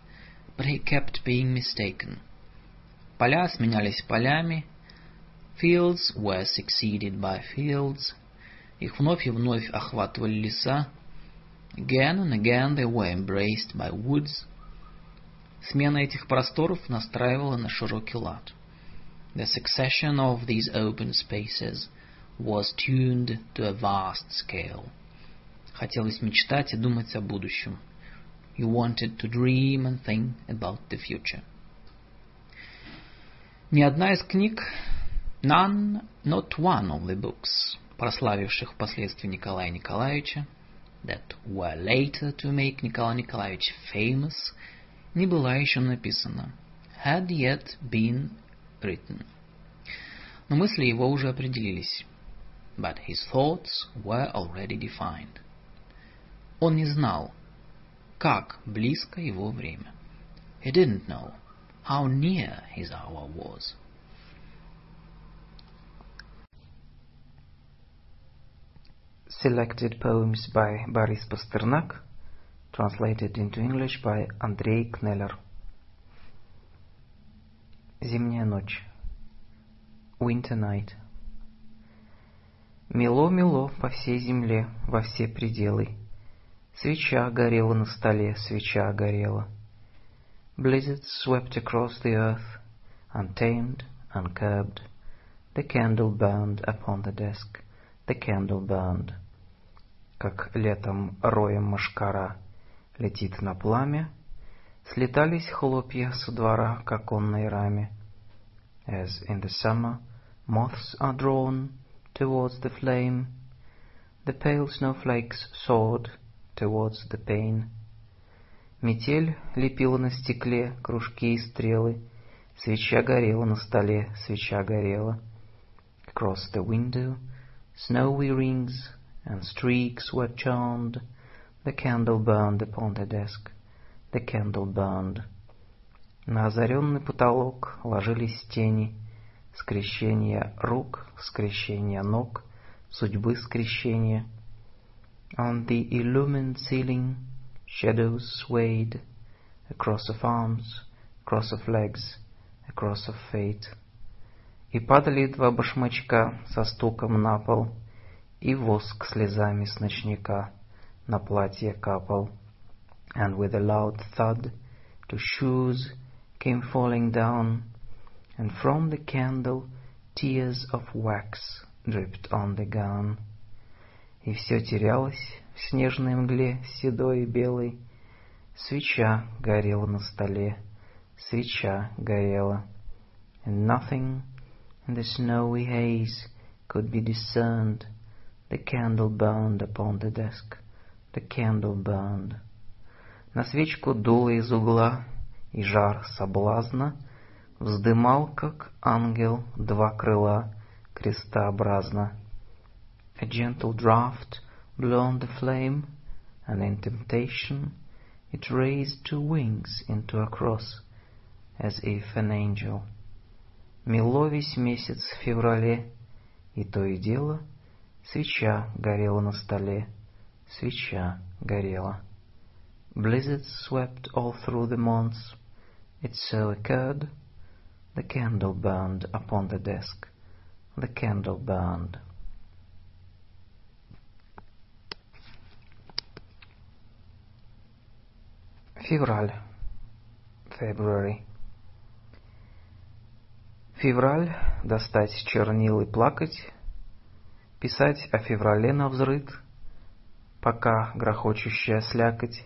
but he kept being mistaken. Поля сменялись полями, fields were succeeded by fields, их вновь и вновь охватывали леса, again and again they were embraced by woods. Смена этих просторов настраивала на широкий лад. The succession of these open spaces was tuned to a vast scale. Хотелось мечтать и думать о будущем. You wanted to dream and think about the future. Ни одна из книг, none, not one of the books, прославивших впоследствии Николая Николаевича, that were later to make Николай Николаевич famous, не была еще написана, had yet been written. Но мысли его уже определились. But his thoughts were already defined. Он не знал, как близко его время. He didn't know how near his hour was. Selected poems by Boris Pasternak, translated into English by Andrei Kneller. Зимняя ночь. Winter night. Мело-мело по всей земле, во все пределы. Свеча горела на столе, свеча горела. Blizzard swept across the earth, untamed, uncurbed. The candle burned upon the desk, the candle burned. Как летом роем машкара летит на пламя, слетались хлопья со двора к оконной раме. As in the summer moths are drawn towards the flame, the pale snowflakes soared towards the pane. Метель лепила на стекле кружки и стрелы, свеча горела на столе, свеча горела. Across the window, snowy rings and streaks were charmed, the candle burned upon the desk, the candle burned. На озаренный потолок ложились тени, скрещения рук, скрещения ног, судьбы скрещения — On the illumined ceiling, shadows swayed, a cross of arms, cross of legs, a cross of fate. И падали два башмачка со стуком на пол, и воск слезами с ночника на платье капал. And with a loud thud, two shoes came falling down, and from the candle tears of wax dripped on the gown. И все терялось в снежной мгле седой и белой. Свеча горела на столе, свеча горела. And nothing in the snowy haze could be discerned. The candle burned upon the desk, the candle burned. На свечку дуло из угла, и жар соблазна Вздымал, как ангел, два крыла крестообразно. A gentle draught blew on the flame, and in temptation it raised two wings into a cross, as if an angel. Мело весь месяц в феврале, и то и дело свеча горела на столе, свеча горела. Blizzards swept all through the months. It so occurred. The candle burned upon the desk. The candle burned. Февраль. February. Февраль. Достать чернил и плакать. Писать о феврале на взрыд, Пока грохочущая слякоть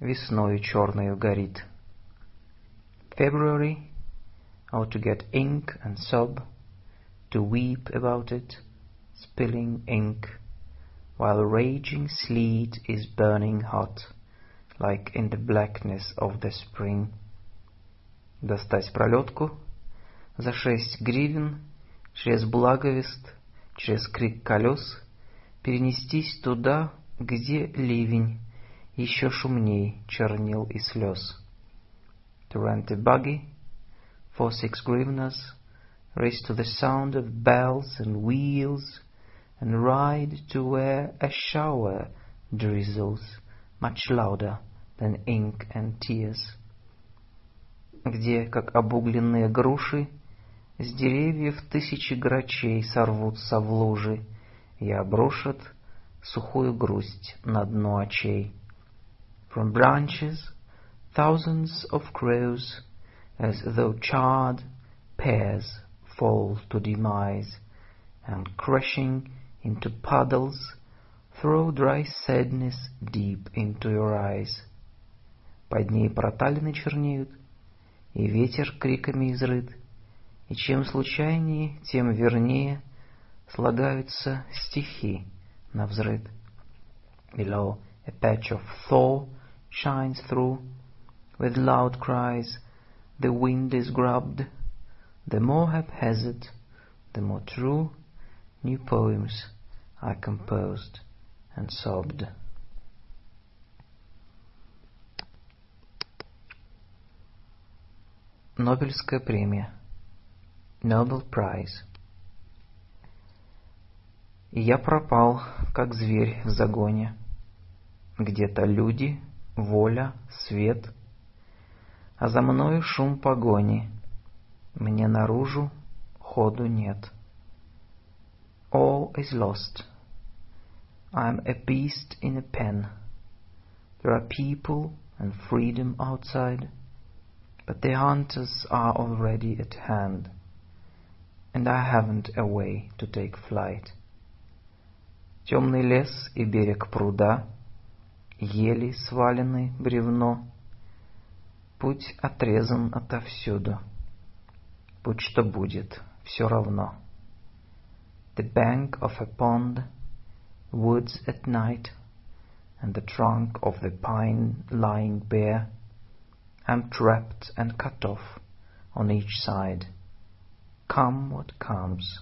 Весною черною горит. February. How to get ink and sob, To weep about it, spilling ink, While raging sleet is burning hot like in the blackness of the spring. Достать пролетку за шесть гривен, через благовест, через крик колес, перенестись туда, где ливень, еще шумней чернил и слез. To rent a buggy for six grivnas, race to the sound of bells and wheels, and ride to where a shower drizzles much louder than ink and tears. Где, как обугленные груши, с деревьев тысячи грачей сорвутся в лужи и обрушат сухую грусть на дно очей. From branches thousands of crows, as though charred pears, fall to demise, and crashing into puddles, throw dry sadness deep into your eyes. Под ней проталины чернеют, и ветер криками изрыт, и чем случайнее, тем вернее слагаются стихи на взрыд. Below a patch of thaw shines through, with loud cries, the wind is grubbed, the more haphazard, the more true, new poems are composed and sobbed. Нобелевская премия. Nobel Prize. И я пропал, как зверь в загоне. Где-то люди, воля, свет, а за мною шум погони. Мне наружу ходу нет. All is lost. I am a beast in a pen. There are people and freedom outside, but the hunters are already at hand, and I haven't a way to take flight. Темный лес и берег пруда, ели свалены бревно, путь отрезан отовсюду. Будь что будет, все равно. The bank of a pond, woods at night, and the trunk of the pine lying bare, am trapped and cut off on each side. Come what comes,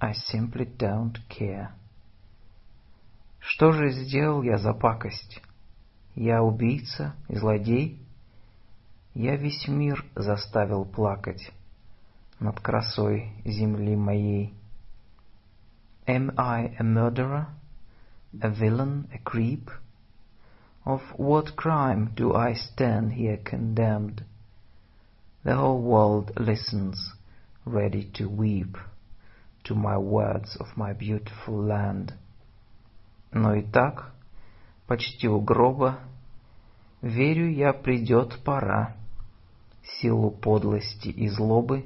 I simply don't care. Что же сделал я за пакость? Я убийца и злодей? Я весь мир заставил плакать над красой земли моей. Am I a murderer, a villain, a creep? Of what crime do I stand here condemned? The whole world listens, ready to weep, to my words of my beautiful land. Но и так, почти у гроба, верю я, придет пора, силу подлости и злобы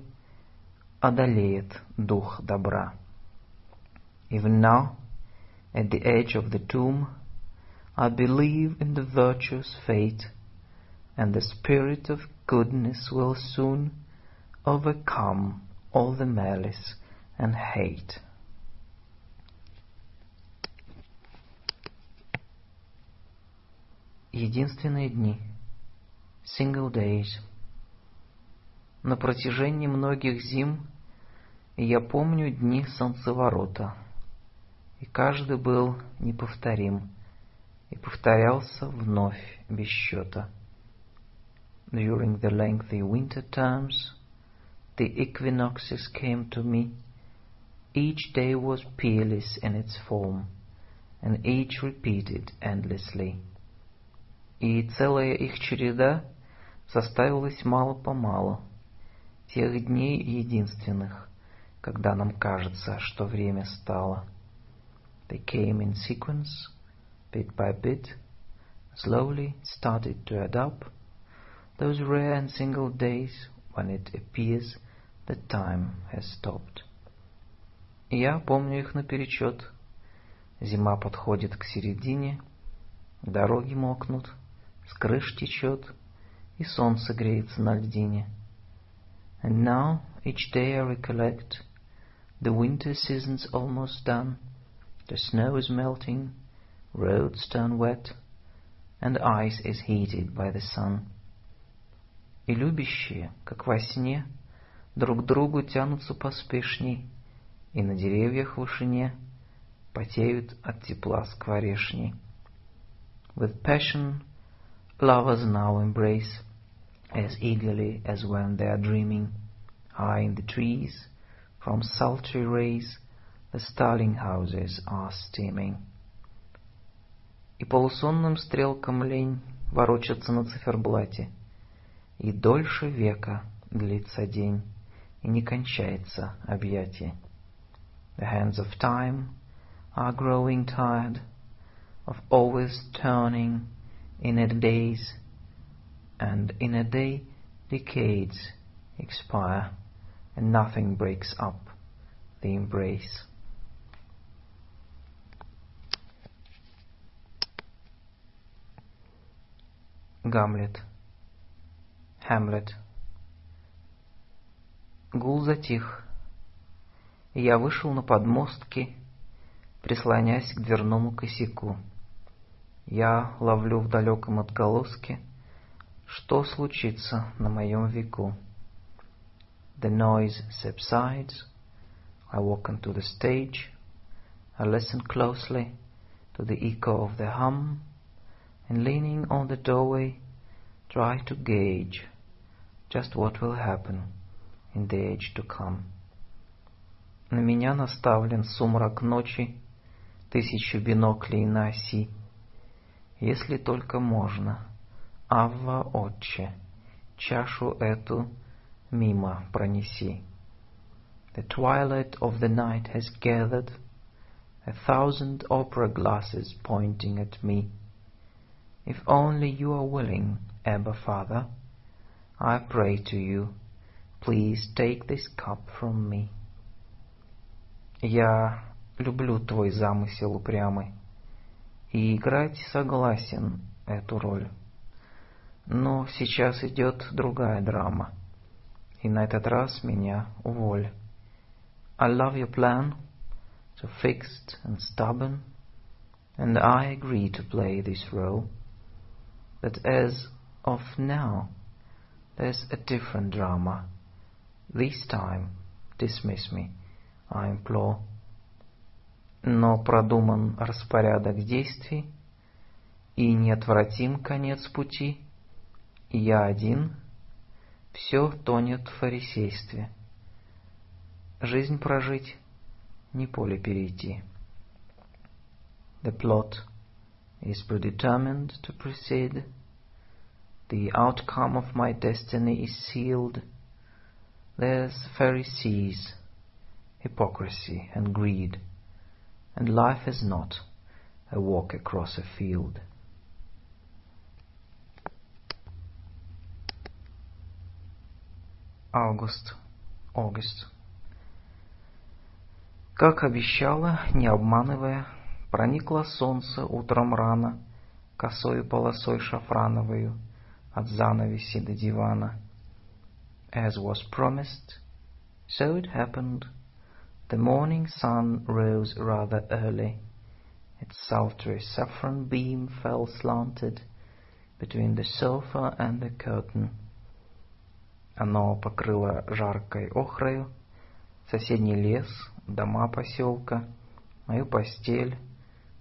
одолеет дух добра. Even now, at the edge of the tomb, I believe in the virtuous fate, and the spirit of goodness will soon overcome all the malice and hate. Единственные дни. Single days. На протяжении многих зим я помню дни солнцеворота, и каждый был неповторим, и повторялся вновь без счета. During the lengthy winter terms, the equinoxes came to me. Each day was peerless in its form, and each repeated endlessly. и целая их череда составилась мало-помалу, тех дней единственных, когда нам кажется, что время стало. They came in sequence, bit by bit, slowly started to add up those rare and single days when it appears that time has stopped. Я помню их наперечет. Зима подходит к середине, дороги мокнут, с крыш течет, и солнце греется на льдине. And now, each day I recollect, the winter season's almost done, the snow is melting, roads turn wet, and ice is heated by the sun. И любящие, как во сне, друг к другу тянутся поспешней, и на деревьях в вышине потеют от тепла скворешней. With passion Lovers now embrace, as eagerly as when they are dreaming. High in the trees, from sultry rays, the starling houses are steaming. И полусонным стрелкам лень ворочаться на циферблате, и дольше века длится день, и не кончается объятие. The hands of time are growing tired of always turning in a days, and in a day decades expire, and nothing breaks up the embrace. Гамлет. Hamlet. Гул затих. Я вышел на подмостки, прислонясь к дверному косяку. Я ловлю в далеком отголоске, что случится на моем веку. The noise subsides. I walk onto the stage. I listen closely to the echo of the hum, and leaning on the doorway, try to gauge just what will happen in the age to come. На меня наставлен сумрак ночи, тысячу биноклей на оси. Если только можно, Авва, Отче, чашу эту мимо пронеси. The twilight of the night has gathered, a thousand opera glasses pointing at me. If only you are willing, Abba Father, I pray to you, please take this cup from me. Я люблю твой замысел упрямый и играть согласен эту роль. Но сейчас идет другая драма, и на этот раз меня уволь. I love your plan, so fixed and stubborn, and I agree to play this role. But as of now, there's a different drama. This time, dismiss me, I implore. Но продуман распорядок действий, и неотвратим конец пути, я один, все тонет в фарисействе. Жизнь прожить, не поле перейти. The plot is predetermined to proceed. The outcome of my destiny is sealed. There's Pharisees, hypocrisy and greed, and life is not a walk across a field. Август, August. Как обещала, не обманывая, проникло солнце утром рано, косою полосой шафрановою, от занавеси до дивана. As was promised, so it happened. The morning sun rose rather early. Its sultry saffron beam fell slanted between the sofa and the curtain. Оно покрыло жаркой охрою соседний лес, дома поселка, мою постель,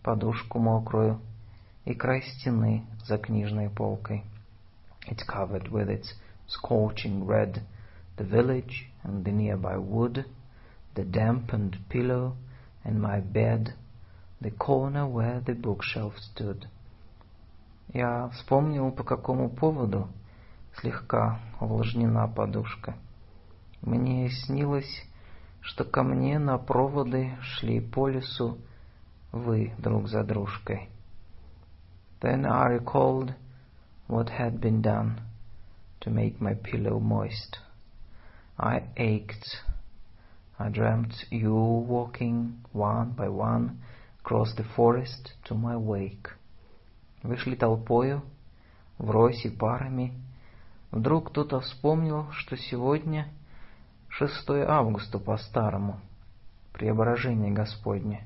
подушку мокрую и край стены за книжной полкой. It covered with its scorching red the village and the nearby wood, the dampened pillow and my bed, the corner where the bookshelf stood. Я вспомнил, по какому поводу слегка увлажнена подушка. Мне снилось, что ко мне на проводы шли по лесу вы друг за дружкой. Then I recalled what had been done to make my pillow moist. I ached. I dreamt you walking one by one across the forest to my wake. Вы шли толпою, врозь и парами, Вдруг кто-то вспомнил, что сегодня 6 августа по-старому, преображение Господне.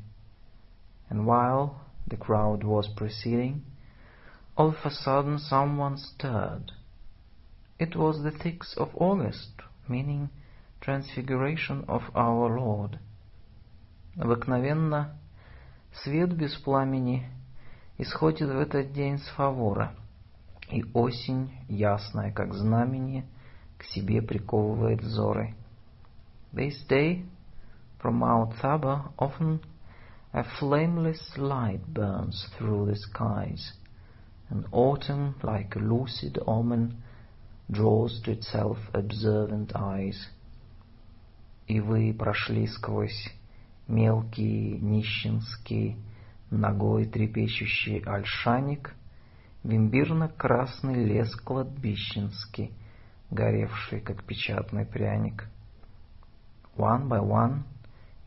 And while the crowd was proceeding, all of a sudden someone stirred. It was the 6th of August, meaning transfiguration of our Lord. Обыкновенно свет без пламени исходит в этот день с фавора – И осень, ясная как знамение, к себе приковывает взоры. This day, from Mount Thabor, often a flameless light burns through the skies, and autumn, like a lucid omen, draws to itself observant eyes. И вы прошли сквозь мелкий нищенский, ногой трепещущий ольшаник, в имбирно-красный лес кладбищенский, горевший, как печатный пряник. One by one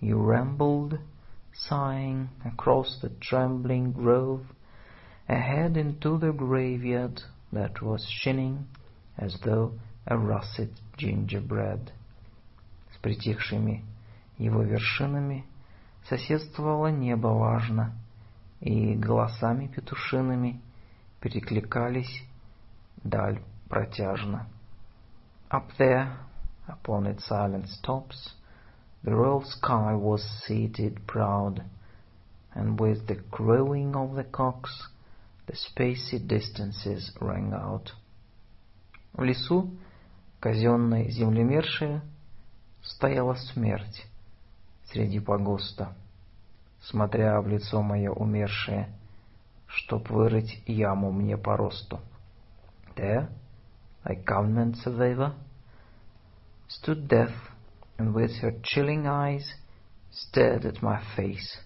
you rambled, sighing, across the trembling grove, ahead into the graveyard that was shining as though a russet gingerbread. С притихшими его вершинами соседствовало небо важно, и голосами петушиными перекликались даль протяжно. Up there, upon its silent tops, the royal sky was seated proud, and with the crowing of the cocks, the spacey distances rang out. В лесу казенной землемерши стояла смерть среди погоста, смотря в лицо мое умершее, чтоб вырыть яму мне по росту. There, like government survivor, stood death, and with her chilling eyes stared at my face,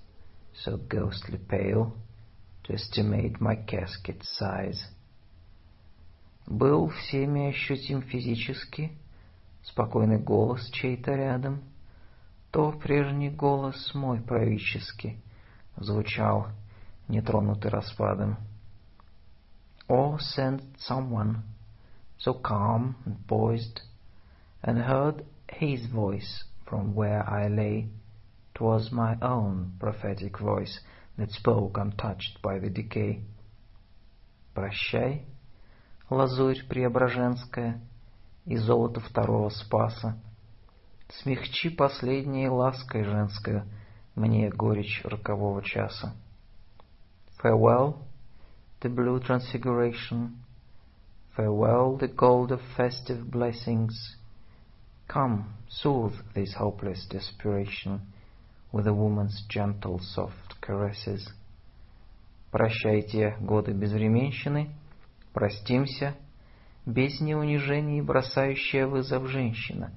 so ghostly pale, to estimate my casket size. Был всеми ощутим физически спокойный голос чей-то рядом, то прежний голос мой правительский звучал, нетронутый распадом. Or sent someone so calm and poised, and heard his voice from where I lay. 'Twas my own prophetic voice that spoke untouched by the decay. Прощай, лазурь преображенская и золото второго спаса, смягчи последней лаской женской мне горечь рокового часа. Farewell, the blue transfiguration, farewell, the gold of festive blessings. Come, soothe this hopeless desperation with a woman's gentle, soft caresses. Прощайте годы безвременщины, простимся, без неунижений бросающая вызов женщина.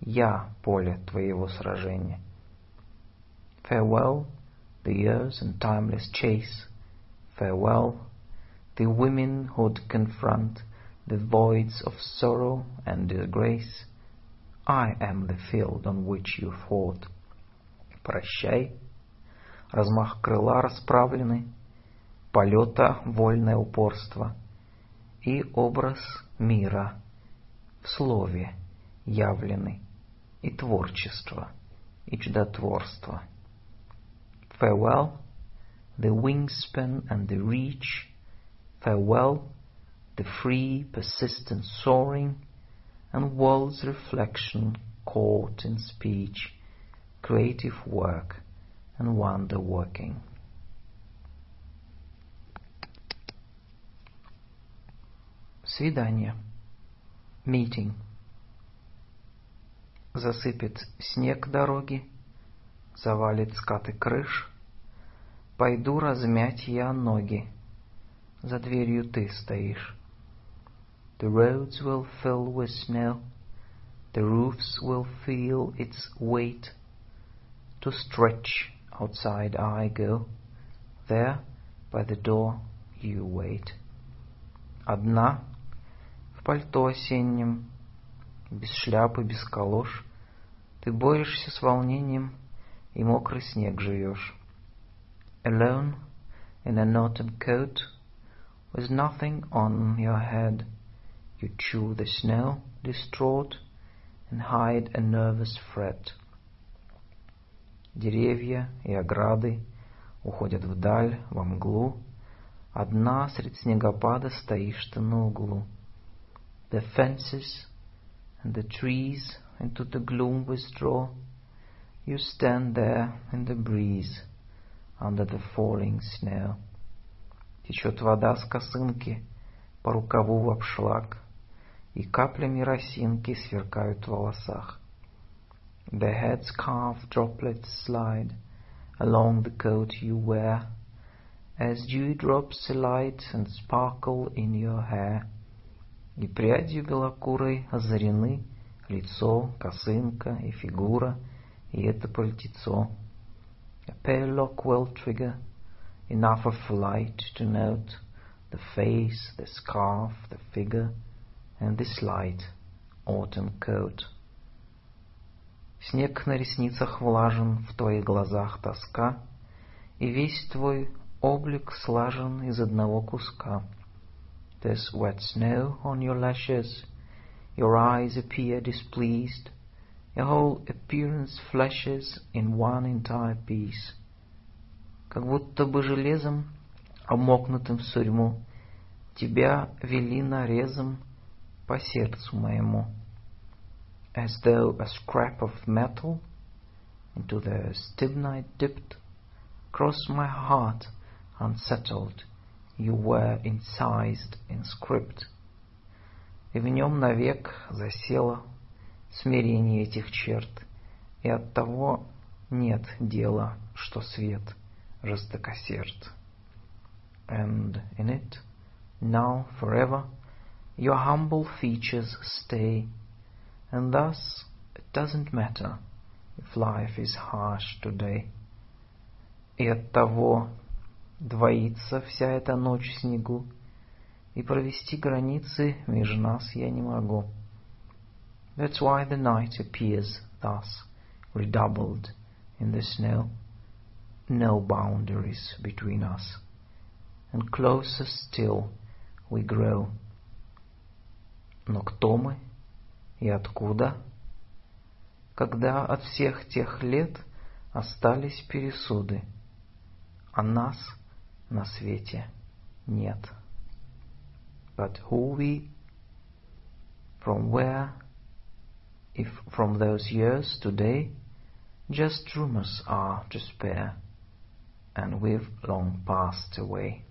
Я поле твоего сражения. Farewell, the years and timeless chase. Farewell, the women who'd confront the voids of sorrow and disgrace. I am the field on which you fought. Прощай, размах крыла расправленный, полета вольное упорство и образ мира в слове явленный, и творчество, и чудотворство. Farewell, the wingspan and the reach, farewell, the free, persistent soaring, And world's reflection caught in speech, creative work, and wonder working. Свидание. Meeting. Засыпет снег дороги, завалит скаты крыш. Пойду размять я ноги, за дверью ты стоишь. The roads will fill with snow, the roofs will feel its weight. To stretch outside I go, there by the door you wait. Одна в пальто осеннем, без шляпы, без калош, ты борешься с волнением и мокрый снег жуешь. Alone, in an autumn coat, with nothing on your head, you chew the snow, distraught, and hide a nervous fret. Деревья и ограды уходят вдаль, во мглу, Одна средь снегопада стоишь ты на углу. The fences and the trees into the gloom withdraw. You stand there in the breeze under the falling snow. Течет вода с косынки, по рукаву в обшлаг, и каплями росинки сверкают в волосах. The headscarf droplets slide along the coat you wear, as dewdrops alight and sparkle in your hair. И прядью белокурой озарены лицо, косынка и фигура, и это пальтецо. A pale lock will trigger enough of light to note the face, the scarf, the figure, and this light autumn coat. Снег на ресницах влажен, в твоих глазах тоска, и весь твой облик слажен из одного куска. There's wet snow on your lashes, your eyes appear displeased, your whole appearance flashes in one entire piece. Как будто бы железом, обмокнутым в сурьму, тебя вели нарезом по сердцу моему. as though a scrap of metal into the stibnite dipped, across my heart unsettled, you were incised in script. И в нем навек засело смирение этих черт, и от того нет дела, что свет жестокосерд. And in it, now forever, your humble features stay, And thus it doesn't matter if life is harsh today. И от того двоится вся эта ночь в снегу, и провести границы меж нас я не могу. That's why the night appears thus redoubled in the snow. No boundaries between us, and closer still we grow. Но кто мы? И откуда? Когда от всех тех лет остались пересуды, а нас на свете нет. But who we, from where, if from those years today, just rumors are to spare, and we've long passed away.